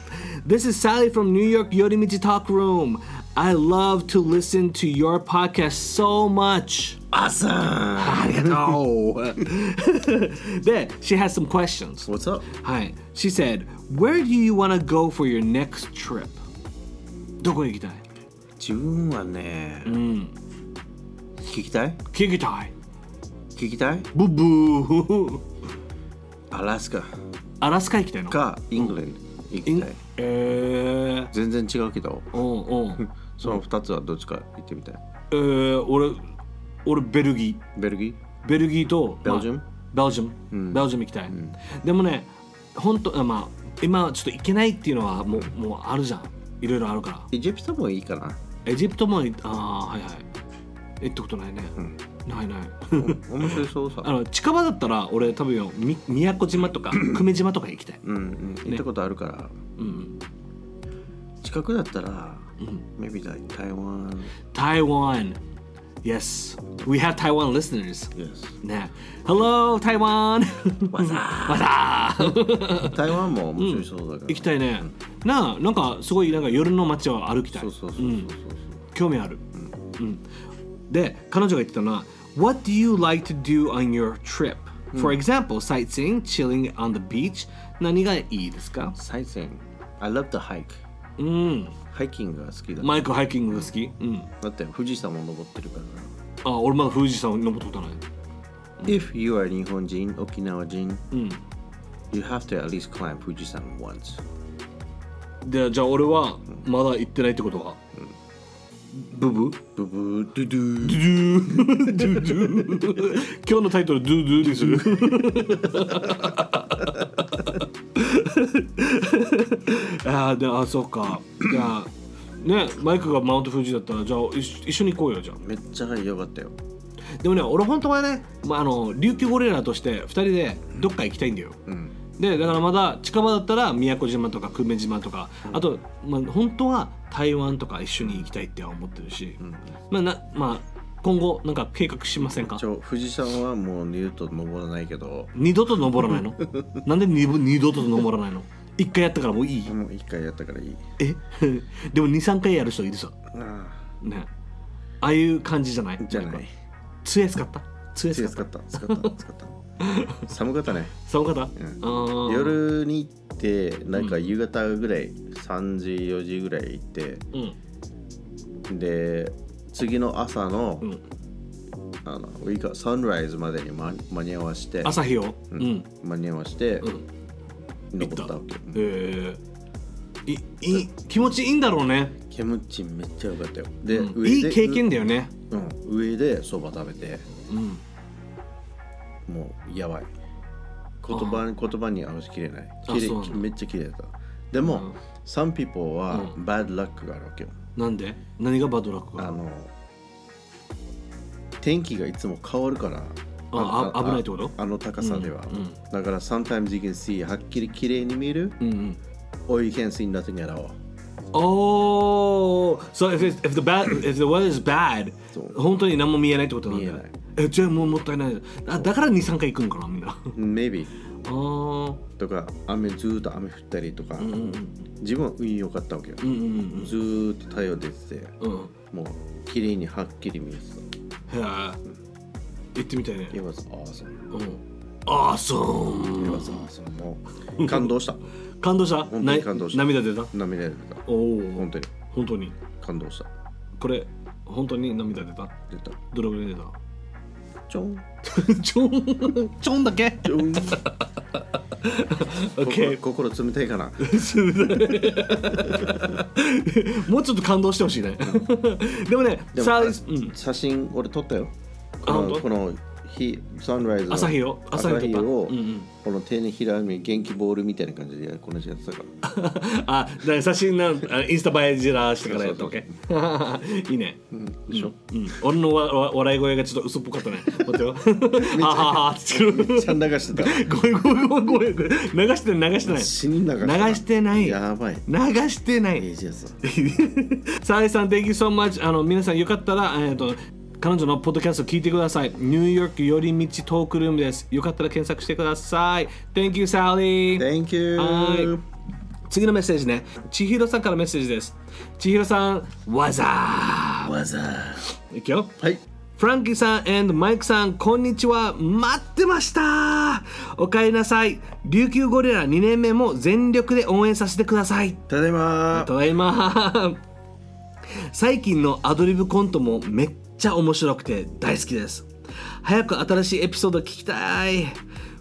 This is Sally from New York Yorimichi Talk Room I love to listen to your podcast so much Awesome! <laughs> ありがとうで She <laughs> has some questions What's up? はい。She said, Where do you want to go for your next trip? どこに行きたい 自分はね、聞きたい？聞きたい。聞きたい？ブブー。アラスカアラスカ行きたいのかイングランド行きたいえー、全然違うけどおうおう。<laughs> その2つはどっちか行ってみたいえー、俺、俺、ベルギベルギー？ベルギーと、ベルジウム？まあベルジウム。ベルジウム行きたい。でもね、本当まあ、今はちょっと行けないっていうのはもうもうあるじゃん。いろいろあるから。ーエジプトもいいかなエジプトもい、ああ、はいはい。行ったことないね。ないない。面白そうさ <laughs> あの近場だったら俺多分よみ宮古島とか <clears throat> 久米島とか行きたい。うんうん行ったことあるから、近くだったら、maybe like Taiwan Taiwan. Yes. We have Taiwan listeners. yes ね。Hello, Taiwan! What's What's up? 台湾も面白そうだから、行きたいね。なあ、なんかすごいなんか夜の街を歩きたい。そうそうそうそうそう、興味ある。うん。で、彼女が言ってたのは、What do you like to do on your trip? For example, sightseeing, chilling on the beach. 何がいいですかサイセン I love the hike うんハイキングが好きだマイクハイキングが好き？うん。だって富士山も登ってるからな。あ俺まだ富士山登ったことない。If you are 日本人沖縄人うん。You have to at least climb 富士山 once. でじゃあ俺はまだ行ってないってことは、ブブ？ブブ？ードゥドゥ。ドゥドゥ。<laughs> ドゥドゥ。今日のタイトルドゥドゥにす。る <laughs> あーであそうか。じゃあねマイクがマウント富士だったらじゃあ一緒に行こうよじゃあ。めっちゃ良かったよ。でもね俺本当はね、まあ、あの琉球ゴリラとして2人でどっか行きたいんだよ、うん。でだからまだ近場だったら宮古島とか久米島とか、あと、まあ、本当は台湾とか一緒に行きたいって思ってるし、まあなまあ、今後なんか計画しませんか？富士山はもう二度と登らないけど。二度と登らないの？<laughs> なんで二二度と登らないの？一回やったからもういい？もう一回やったからいい。え？<laughs> でも23回やる人いるさあね。ああいう感じじゃない？あじゃない。杖使った？杖使っ強使った。使った。使った。<laughs> 寒かったね。寒かった、ん。あー。夜に行ってなんか夕方ぐらい、3時4時ぐらい行ってうん。で次の朝の,、うん。あのウィーカサンライズまでに間間に合わせて朝日を？うん、間に合わせて、うん、登ったわけえー、いいい気持ちいいんだろうね、キムチめっちゃ良かったよ。で、うん。上でいい経験だよね。うん、上でそば食べて。うん。もうやばい。言葉に言葉に合わせきれない。あきれそうなんだ。めっちゃ綺麗だった。でも、うん。some people はう bad luck があるわけよ。なんで？何がバッドラックが？あの天気がいつも変わるからああ危ないってこと？あの高さでは、うんうん。だから sometimes you can see はっきり綺麗に見えるうんうん。or you can see nothing at all Oh, so if, it's, if the bad if the weather is bad そう。本当に何も見えないってことなんだ見えない。えじゃあもうもったいない。あだから23回行くんかなみんな。<laughs> あ maybe ー。とか雨ずーっと雨降ったりとか、うんうん自分は運良かったわけよ、うんうんずーっと太陽出てて。うん。うんもう綺麗にはっきり見えてた。へえ行ってみたいね。It was awesome うん。あーそ It う was awesome もう感動した。<laughs> 感動した？本当に感動した。な涙出た？涙出た。おお本当に。本当に？感動した。これ本当に涙出た？出た。どれぐらい出た？ちょんちょんちょんだけ？ちょん OK 心心冷たいかな？<laughs> もうちょっと感動してほしいね。<laughs> でもねでもさあ、あうん、写真俺撮ったよこのこの日サンライズの朝日を朝日を、うんうんこの手にひらに元気ボールみたいな感じでこの字やってたから <laughs> あ、だから写真のあインスタ映えじらしてからやったわけ。<laughs> いいね。うんでしょ、うん、俺のわわ笑い声がちょっと嘘っぽかったね。待ってよ。<laughs> ははははって言ってめっちゃ流してたごめんごめんごめんごめん。流してない流してない。死に流して流してない。やばい流してない。エイジやつサイさん、Thank you so much。あの皆さんよかったら、えっ、と彼女のポッドキャスト聞いてください。ニューヨーク寄り道トークルームです。よかったら検索してください。Thank you, Sally. Thank you はい次のメッセージね。千尋さんからメッセージです。千尋さん、わざわざー。いくよ。はいフランキーさん and マイクさん、こんにちは。待ってましたおかえりなさい。琉球ゴリラ2年目も全力で応援させてください。ただいまただいま。最近のアドリブコントもめっちゃ面白くて大好きです。早く新しいエピソード聞きたい。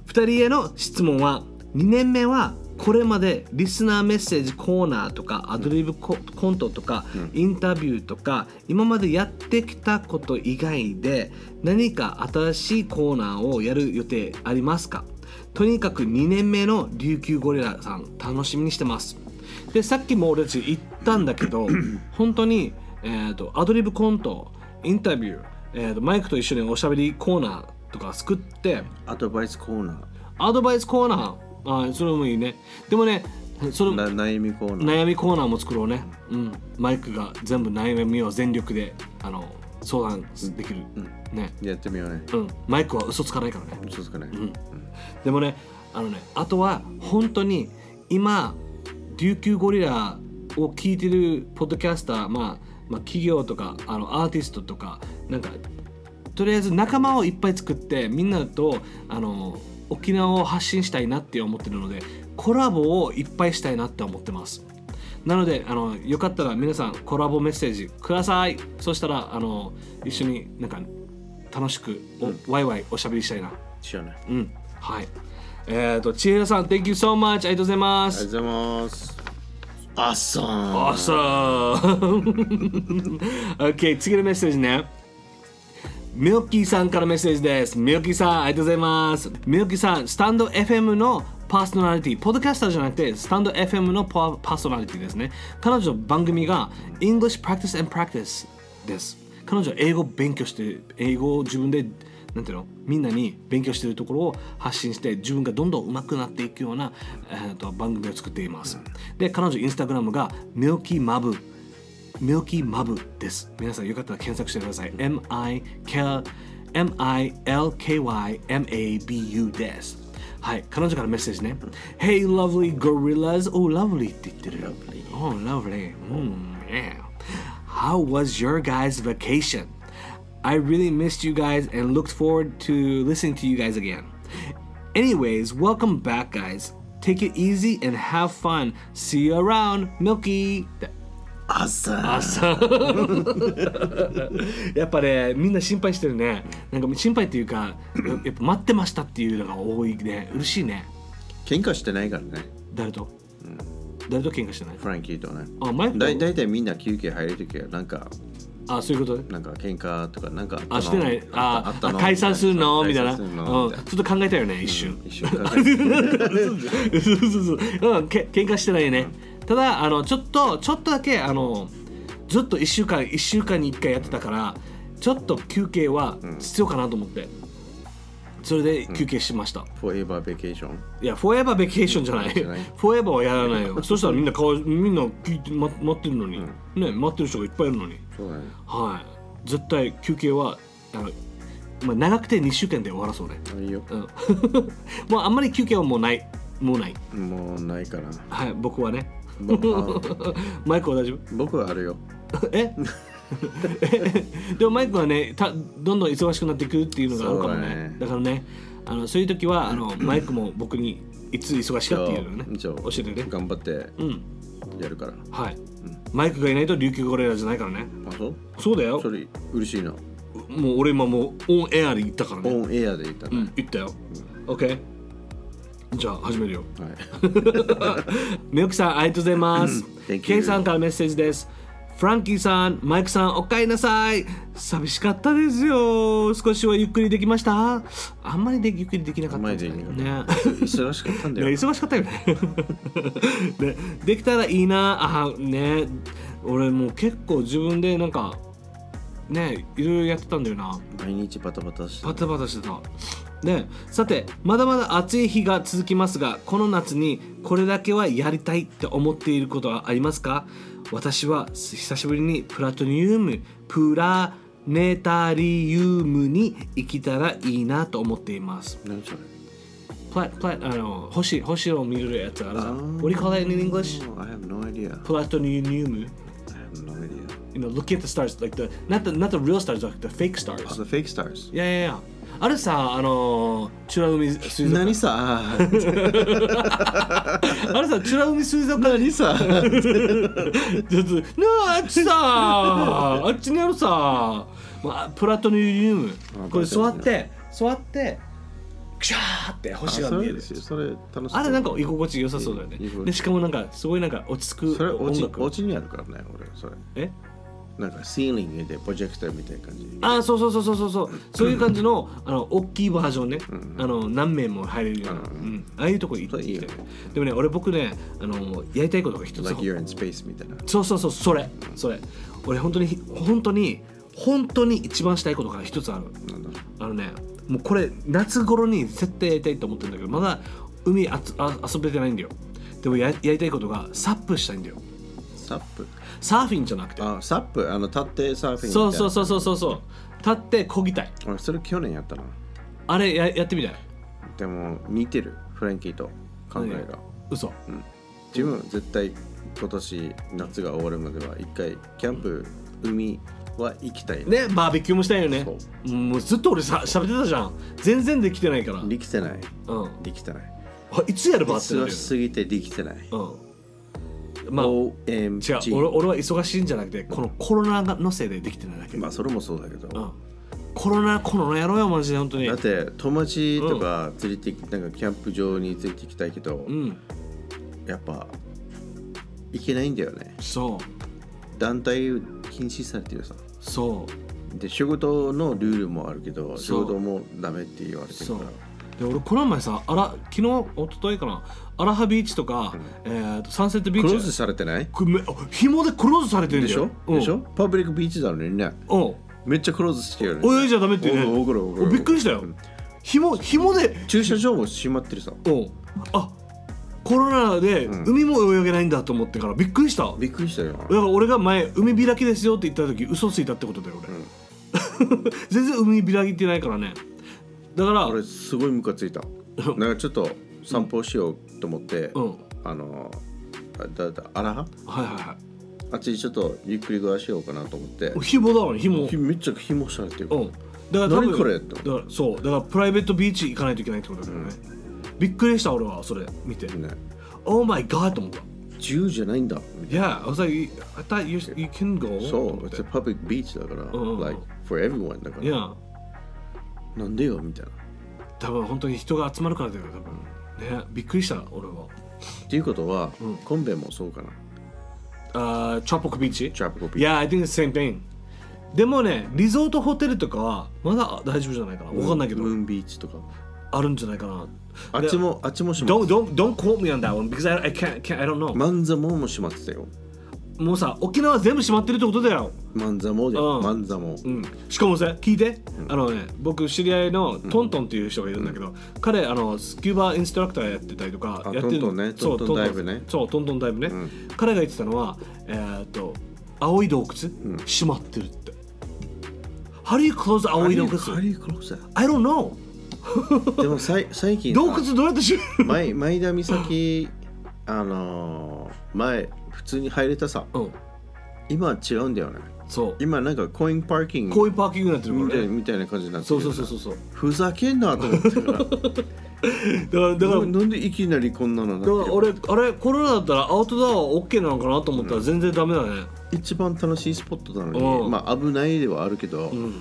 2人への質問は2年目はこれまでリスナーメッセージコーナーとかアドリブココントとかインタビューとか今までやってきたこと以外で何か新しいコーナーをやる予定ありますか？とにかく2年目の琉球ゴリラさん楽しみにしてます。でさっきも俺たち言ったんだけど <clears throat> 本当に、えー、とアドリブコントインタビュー、えー、とマイクと一緒におしゃべりコーナーとか作ってアドバイスコーナアドバイスコーナー。あそれもいいね。でもねそれーな悩みコーナー。悩みコーナーも作ろうね、うん、マイクが全部悩みを全力であの相談できる、ね、やってみようね。うん、マイクは嘘つかないからね。そうですかね、でもねあのねあとは本当に今琉球ゴリラを聞いてるポッドキャスター、まあ、まあ企業とかあのアーティストとかなんかとりあえず仲間をいっぱい作ってみんなとあの沖縄を発信したいなって思ってるのでコラボをいっぱいしたいなって思ってます。なのであのよかったら皆さんコラボメッセージください。そしたらあの一緒になんか楽しくお、ワイワイおしゃべりしたいな。知らないありうん。はい。えっ、と千尋さん Thank you so much ありがとうございます。がとうございますあっさん Awesome! <laughs> OK 次のメッセージねミルキーさんからメッセージです。ミルキーさん、ありがとうございます。ミルキーさん、スタンド FM のパーソナリティ、ポッドキャスターじゃなくて、スタンド FM のパパーソナリティですね。彼女の番組が English Practice and Practice です。彼女は英語を勉強して、英語を自分で、なんていうの？みんなに勉強しているところを発信して、自分がどんどん上手くなっていくような、えー、と番組を作っています。で、彼女インスタグラムがミルキーマブ。ミルキーマブです。皆さんよかったら検索してください。M-I-L-K-Y-M-A-B-U です。はい、彼女からメッセージね。Hey, lovely gorillas. Oh, lovely って言ってる。Oh, lovely. Mm, yeah. How was your guys' vacation? I really missed you guys and looked forward to listening to you guys again. Anyways, welcome back, guys. Take it easy and have fun. See you around, Milky. あっさん朝やっぱねみんな心配してるねなんか心配っていうかやっぱ待ってましたっていうのが多いね嬉しいね喧嘩してないからね誰と、誰と喧嘩してないフランキーとねあマイクだい大体みんな休憩入るときはなんか <laughs> あそういうこと？ねなんか喧嘩とかなんかあしてない。ああったの？あ解散するの？みたいな。うん、ちょっと考えたよね一瞬、一瞬考えてそうそうそう、う。ん、け喧嘩してないね、ただあのちょっとちょっとだけあのずっと1週間1週間に1回やってたからちょっと休憩は必要かなと思って、それで休憩しました、フォーエバーベケーションいや、フォーエバーベケーションじゃない。フォーエバーはやらないよ。<laughs> そしたらみんな顔、みんな聞いて、ま、待ってるのに、ね、待ってる人がいっぱいいるのに。そうだねはい。絶対休憩は、あの、まあ、長くて2週間で終わらそうね。いいようん。<laughs> もうあんまり休憩はもうない。もうない。もうないからはい、僕はね。<laughs> マイクは大丈僕はあるよえ？<laughs> でもマイクはねたどんどん忙しくなっていくっていうのがあるかもね。だね。だからねあのそういう時はあの <clears throat> マイクも僕にいつ忙しかっていうのをねじゃあ教えてね。頑張ってうん。やるから。はい、マイクがいないと琉球ゴリラじゃないからね。あそう？そうだよ。それ嬉しいな。もう俺今もうオンエアで言ったからね。オンエアで言ったね。うん言ったよ、OK じゃあ始めるよ。はい。みよきさんありがとうございます。Thank you ケイさんからメッセージです。フランキーさん、マイクさん、おかえりなさい。寂しかったですよ。少しはゆっくりできました？あんまりでゆっくりできなかったですね。忙しかったんだねよ忙しかったよねね。できたらいいな。あ、ね。俺もう結構自分でなんか、ね、いろいろやってたんだよな。毎日バタバタしてバタバタしてた。ね、さてまだまだ暑い日が続きますがこの夏にこれだけはやりたいって思っていることはありますか？私は久しぶりにプラトニウムプラネタリウムに行けたらいいなと思っています何それプラプラあの星星を見るやつあるじゃん What do you call that in English? Oh, I have no idea プラトニウム I have no idea You know, look at the stars like the not the not the real stars like the fake stars Oh, the fake stars いやいやいやあれさあの美ら海水族館。何さ？<laughs> あれさ、美ら海水族館。何さ？ちょっと、なあ、あっちさ、<laughs> あっちにあるさ、まあ、プラトニウム。あ。これ座っプて、座って、クシャーって星が見える。それそれ楽しあれなんか居心地良さそうだよね。で、しかもなんか、すごいなんか落ち着くそれおち音楽。おちにあるからね俺それ。え？なんかシーリングでプロジェクターみたいな感じ。あそうそうそうそうそうそう。そういう感じのあの大きいバージョンね、あの何名も入れるような、うん。ああいうとこ行ってそれいいよ。ねでもね俺僕ねあのやりたいことが一つ。Like you're in space みたいな。そうそうそうそれ。それ。俺本当に本当に本当に一番したいことが一つある。あのねもうこれ夏頃に絶対やりたいと思ってるんだけどまだ海あつあ遊べてないんだよ。でもややりたいことがサップしたいんだよ。サップサーフィンじゃなくて。あサップ？あの立ってサーフィンそうそうそうそうそうそう。立って漕ぎたい。俺それ去年やったなあれややってみたい。でも似てる？フランキーと考えが。嘘。自分絶対今年夏が終わるまでは一回キャンプ海は行きたい。ねバーベキューもしたいよね。そもうずっと俺さ喋ってたじゃん。全然できてないから。うんできてない。あできてない。いつやるばってなるよ忙しすぎてできてない。うんまあ違う俺俺は忙しいんじゃなくてこのコロナのせいでできてないだけ、まあそれもそうだけど、うん、コロナコロナやろうよマジで本当に。だって友達とか連れてき、なんかキャンプ場に連れてきたいけど、うん。やっぱ行けないんだよね。そう。団体禁止されてるさ。そう。で仕事のルールもあるけど仕事もダメって言われてるから。で俺この前さあら昨日一昨日かなアラハビーチとか、えーとサンセットビーチ。クローズされてない？これめ紐でクローズされてるんでしょ、でしょ？パブリックビーチだのにね。うん。うんめっちゃクローズしてるよね。泳いじゃダメってね。おびっくりしたよ。紐紐で。駐車場も閉まってるさ。うん。あコロナでうん。海も泳げないんだと思ってからびっくりした、だかびっくりしたよ。ら俺が前海開きですよって言った時嘘ついたってことだよ俺、<laughs> 全然海開いてないからね。だから俺すごいムカついた。<laughs> なんかちょっと散歩しようと思って、うん。あのあだだあらははいはい。はあっちちょっとゆっくり暮らしようかなと思って。い紐だわね紐。ひめっちゃ紐されてる、うん。だから多分何これってだからそう。だからプライベートビーチ行かないといけないってことだよね、びっくりした俺はそれ見て、ね。Oh my god と思った。自由じゃないんだ。Yeah, I was like, I thought you, you can go そうと思っ it's て a public beach だから、うん。Like for everyone だから、いやなんでよ？みたいな。多分本当に人が集まるからだよ多分ねびっくりした俺は。っていうことは、うん。コンベもそうかな。あーチョポコビーチチャップコピー Yeah, I think the same thing. でもねリゾートホテルとかはまだ大丈夫じゃないかな。わかんないけど。ムーンビーチとか。あるんじゃないかな。あっちもあっちも閉ま Don't, って don't, don't quote me on that one because I, I can't, can't I don't know、マンザモも閉まってたよもうさ沖縄全部閉まってるってことだよ。マンザモで、うん。マンザモ、うん、しかもさ聞いて、あのね僕知り合いのトントンっていう人がいるんだけど、彼あのスキューバインストラクターやってたりとかあやってるトントンね。そうトントンダイブね。そうトントンダイブね、ん。彼が言ってたのはえーっと青い洞窟、閉まってるって。How do you close 青い洞窟？How do you close that? I don't know <laughs> でもさい最近洞窟どうやって閉める前前田岬あのー前普通に入れたさうん。今は違うんだよね。そう。今なんかコインパーキング。こういうパーキングになってるみたいからねみたいな感じになってそうるそうそうそうそう。ふざけんなと思ってから <laughs> だからだからななんでいきなりこんなのだるから俺あれコロナだったらアウトドアは OK なのかなと思ったら全然ダメだね。一番楽しいスポットなのに、うん。まあ危ないではあるけど、うん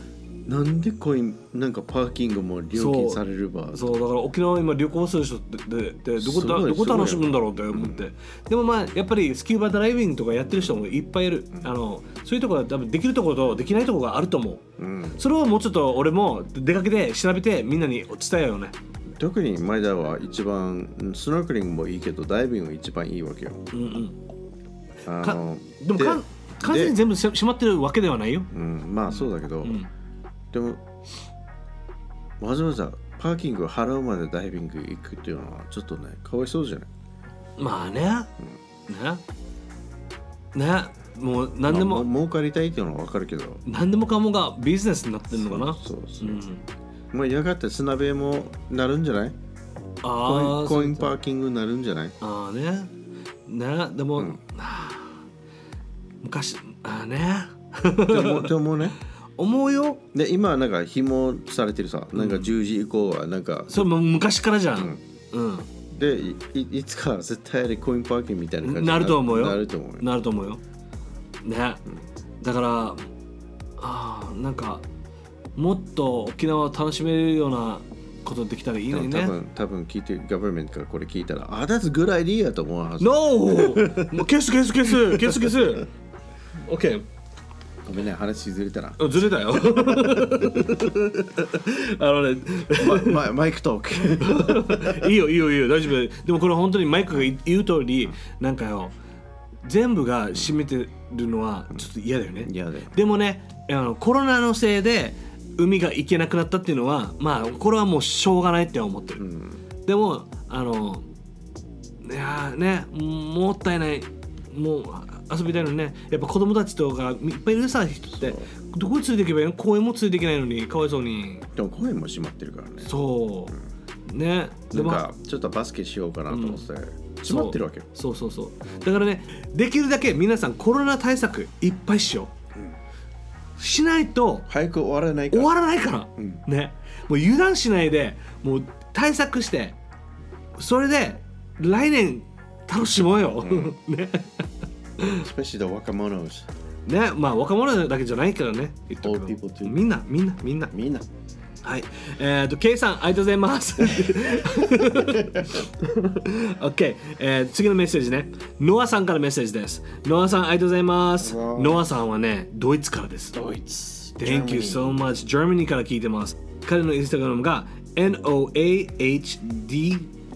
なんでコインなんかパーキングも料金されればそうだから沖縄今旅行する人ってででどこだどこ楽しむんだろうって思って、でもまあやっぱりスキューバダライビングとかやってる人もいっぱいいる、あのそういうところは多分できるところとできないところがあると思う。うん、それをもうちょっと俺も出かけて調べてみんなに伝えようね。特に前田は一番スノークリングもいいけどダイビングが一番いいわけよ。うんうん。あのでも完全に全部し閉まってるわけではないよ。うん、まあそうだけど、んでもわざわざパーキングを払うまでダイビング行くっていうのはちょっとねかわいそうじゃない？まあね、ね。ね。もう何でも、まあ、儲かりたいっていうのはわかるけど。何でもかもがビジネスになってるのかな。そうそう、う。ん。まあやがて砂辺もなるんじゃない？コああインコインパーキングになるんじゃない？ああね。ね。でも、うん。はあ。昔ああね。でもでもね <laughs> 思うよ。で今はなんか紐されてるさ。なんか10時以降はなんか、それも昔からじゃん。うん、でいいいつか絶対にコインパーキングみたいな感じになる。と思うよ。なると思うよ。なると思うよ。ね、だからああなんかもっと沖縄を楽しめるようなことできたらいいのにね。多分多分聞いてガバメントがこれ聞いたらあ that's a good idea と思うはず。NO! もう消す消す消す消す消す。OK <laughs> ごめんね話ずれたな。ずれたよ。<laughs> あのね。マママイクトーク。<laughs> いいよいいよいいよ。大丈夫。でもこれ本当にマイクが言う通りなんかよ全部が占めてるのはちょっと嫌だよね。嫌だよ。でもねあのコロナのせいで海が行けなくなったっていうのはまあこれはもうしょうがないって思ってる、でもあのいやーねもったいない。もう遊びたいのにね。やっぱ子供たちとかいっぱいいるさ人って。どこに連れて行けばいいの？公園も連れて行けないのに。かわいそうに。でも公園も閉まってるからね。そう。ね。でもなんかちょっとバスケしようかなと思って、閉まってるわけよ。そう。そうそうだからねできるだけ皆さんコロナ対策いっぱいしよう、しないと早く終わらないから。終わらないから、ね。もう油断しないでもう対策して。それで来年楽しもうよ、<laughs> ね especially the wakamonos ねまあ若者だけじゃないけどね言っとく Old people too みんなみんなみんなみんなはい。えっ、と、K さん、ありがとうございます。<laughs> OK、えー次のメッセージね。ノアさんからメッセージです。ノアさん、ありがとうございます。ノアさんはね、ドイツからです。ドイツ Thank you so much. Germany から聞いてます。彼のインスタグラムが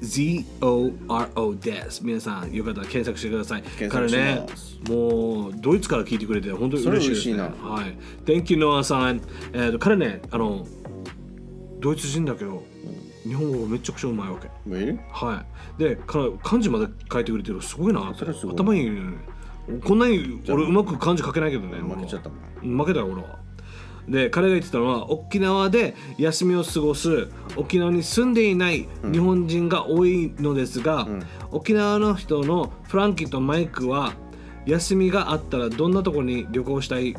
NOAHDZORO です。皆さん、よかったら検索してください。検索し彼ねもうドイツから聞いてくれて本当に嬉しいです、ね。それ嬉しいはい。Thank you, Noah さん。えーと、彼ね、あの、ドイツ人だけど、日本語めちゃくちゃうまいわけ。はい。で、彼漢字まで書いてくれてる。すごいな。頭いいね。こんなに俺うまく漢字書けないけどね。負けちゃったも負けたよ俺は。で彼が言ってたのは沖縄で休みを過ごす沖縄に住んでいない日本人が多いのですが、沖縄の人のフランキーとマイクは休みがあったらどんなところに旅行したい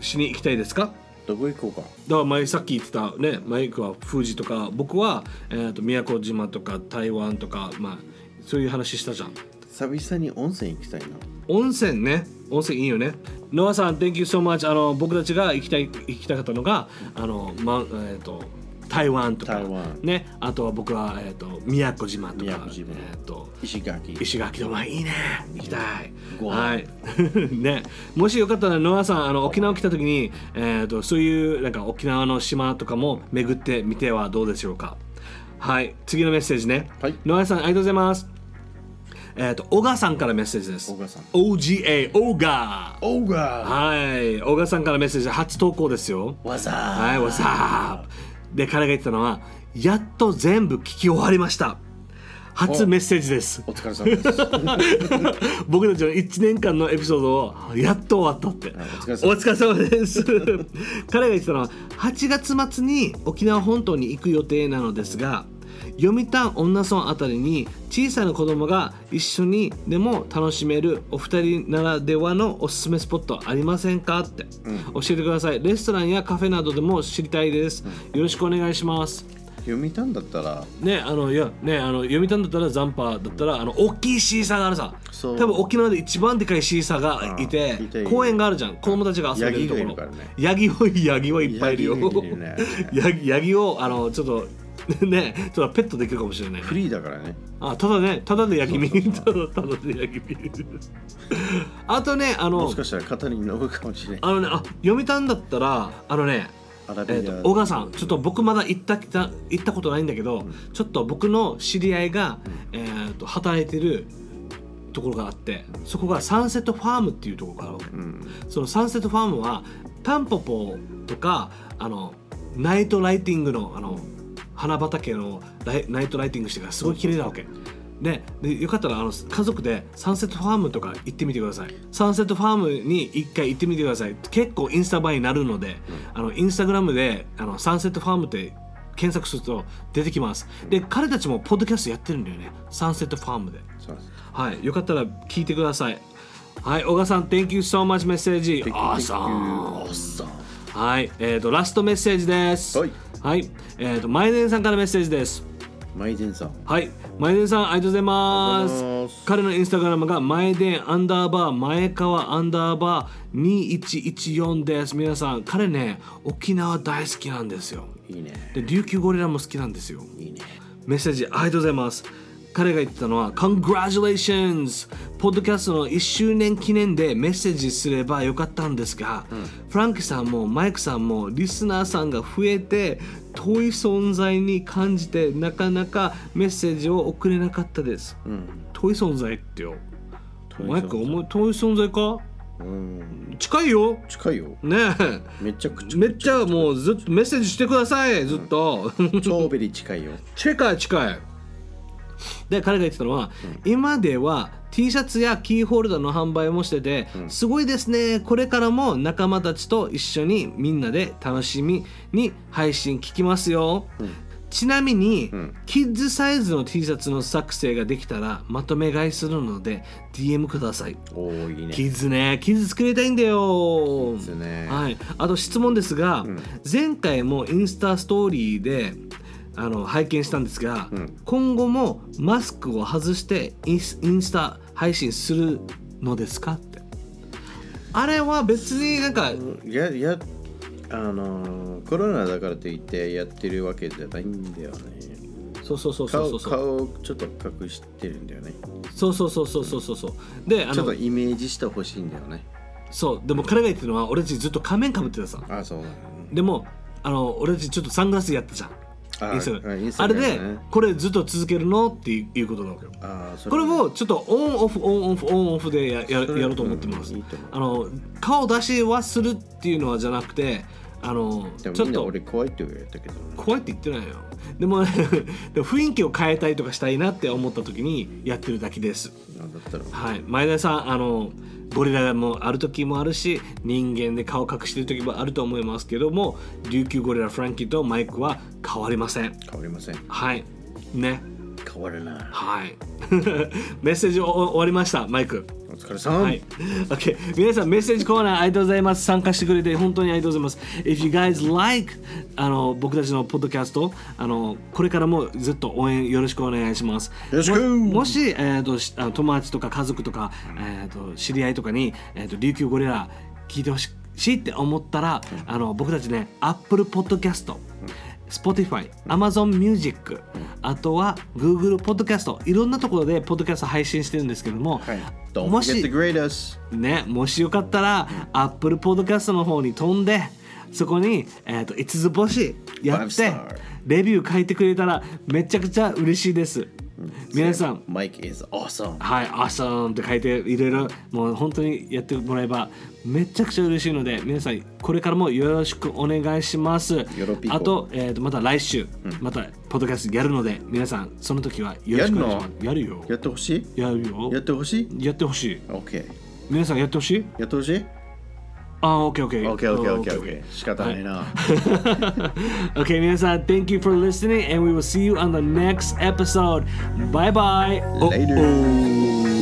しに行きたいですか？どこ行こうか。だから前さっき言ってたねマイクは富士とか僕は、えー、と宮古島とか台湾とかまあそういう話したじゃん久々に温泉行きたいな。温泉ね。温泉いいよね。ノアさん Thank you so much あの僕たちが行きたい行きたかったのがあの、まえー、と台湾とか。台湾。ね。あとは僕は、えー、と宮古島とか。島。えー、と石垣。石垣とかいいね。行きたい。はい。<laughs> ね。もしよかったらノアさんあの沖縄来た時に、えー、とそういうなんか沖縄の島とかも巡ってみてはどうでしょうか。はい。次のメッセージね、はい。ノアさんありがとうございますえっ、と小川さんからメッセージです。小川さん。OGA オーガーオーガはい。小川さんからメッセージ。初投稿ですよ。ーわざはい What's up で彼が言ってたのはやっと全部聞き終わりました。初メッセージです。お疲れ様です。<laughs> 僕たちの1年間のエピソードをやっと終わったって。お疲れ様お疲れ様です。彼が言ってたのは8月末に沖縄本島に行く予定なのですが読谷女村あたりに小さな子供が一緒にでも楽しめるお二人ならではのおすすめスポットありませんかって、教えてください。レストランやカフェなどでも知りたいです、よろしくお願いします読谷だったら。ねあのいやねあの読谷だったらザンパーだったらあの大きいシーサーがあるさ。多分沖縄で一番でかいシーサーがいて公園があるじゃん。子供たちが遊べるところ。ヤギをヤギはいっぱいいるよ。ヤギをあのちょっと <laughs> ねちょっとペットできるかもしれないフリーだからね。あただねただでヤギ見そうそうただ <laughs> ただでヤギ見るあとねあのもしかしたら肩に乗るかもしれないあのねあ読谷だったらあのねえー、と小川さんちょっと僕まだ行った行ったことないんだけど、ちょっと僕の知り合いが、えー、と働いてるところがあってそこがサンセットファームっていうところがあるわけ、うん。そのサンセットファームはタンポポとかあのナイトライティングのあの花畑のナイトライティングしてからすごい綺麗なわけ。ね、でよかったらあの家族でサンセットファームとか行ってみてくださいサンセットファームに一回行ってみてください結構インスタ映えになるので、あのインスタグラムであのサンセットファームって検索すると出てきますで彼たちもポッドキャストやってるんだよねサンセットファームではい、よかったら聞いてください。はい、小川さん、Thank you so much メッセージ。Awesome。はい、えっ、と、ラストメッセージです。はい。はい、えっ、と、マイデンさんからメッセージです。マイデンさんはい、マイデンさん、ありがとうございますす。彼のインスタグラムが、マイデンアンダーバー、前川アンダーバー2114です。皆さん、彼ね、沖縄大好きなんですよ。いいねで、琉球ゴリラも好きなんですよ。いいねメッセージありがとうございます。彼が言ってたのは Congratulations! ポッドキャストの1周年記念でメッセージすればよかったんですが、フランクさんもマイクさんもリスナーさんが増えて遠い存在に感じてなかなかメッセージを送れなかったです。うん遠い存在ってよ。マイクお前遠い存在。か？うん。近いよ。近いよ。ねめちゃくえちゃめっちゃもうずっとメッセージしてくださいずっと。超 very 近いよ。近い近いで彼が言ってたのは、今では T シャツやキーホルダーの販売もしてて、すごいですね。これからも仲間たちと一緒にみんなで楽しみに配信聞きますよ、ちなみに、ん。キッズサイズの T シャツの作成ができたらまとめ買いするので DM ください。おおいいね。キッズね。キッズ作りたいんだよ。ね。はい、あと質問ですが、前回もインスタストーリーであの拝見したんですが、ん。今後もマスクを外してインスタ配信するのですか？って。あれは別になんかややあのコロナだからといってやってるわけじゃないんだよね。そうそうそうそう顔そう。顔をちょっと隠してるんだよね。そうそうそうそうそうそうそうであのちょっとイメージしてほしいんだよね。そう。でも彼が言ってるのは俺たちずっと仮面かぶってたさ。あそうだ。ねでもあの俺たちちょっとサングラスやったじゃんあインスタグラムあインスタあれでこれずっと続けるのっていうことなわけよ。これをちょっとオンオフオンオフオンオフでやややろうと思ってます、うんいいと思う。あの顔出しはするっていうのはじゃなくてあのちょっと。俺怖いって言われたけど。怖いって言ってないよ。でも <laughs> でも雰囲気を変えたいとかしたいなって思った時にやってるだけです。はい。前田さんあのゴリラもある時もあるし人間で顔隠してる時もあると思いますけども琉球ゴリラフランキーとマイクは変わりません。変わりません。はい。ね。変わるな。はい。<laughs> メッセージお終わりましたマイク。お疲れさん、はい。OK。皆さん、メッセージコーナーありがとうございます。参加してくれて本当にありがとうございます。If you guys like あの僕たちのポッドキャスト、あのこれからもずっと応援よろしくお願いします。よろしくももし、えーと友達とか家族とか、えー、と知り合いとかに、えー、と琉球ゴリラ聞いてほしいって思ったら、あの僕たちね、Apple Podcast、Spotify、Amazon Music、あとは Google Podcast、いろんなところでポッドキャスト配信してるんですけども、はい。もしね、もしよかったら、Apple Podcast の方に飛んで、そこに、えー、と5つ星やってレビュー書いてくれたらめちゃくちゃ嬉しいです。皆さん、Mike is awesome はい、awesome って書いていろいろもう本当にやってもらえばめちゃくちゃ嬉しいので皆さんこれからもよろしくお願いします。あと,、えー、とまた来週、またポッドキャストやるので皆さんその時はよろしくお願いします。やるよ。やってほしい？やるよ。やってほしい？やってほしい ?OK 皆さんやってほしい？やってほしい？あー、OK、OK。?OKOKOK、OK OK OK 仕方ないな、<laughs> okay, 皆さん、Thank you for listening, and we will see you on the next episode. Bye bye. Later. Oh, oh.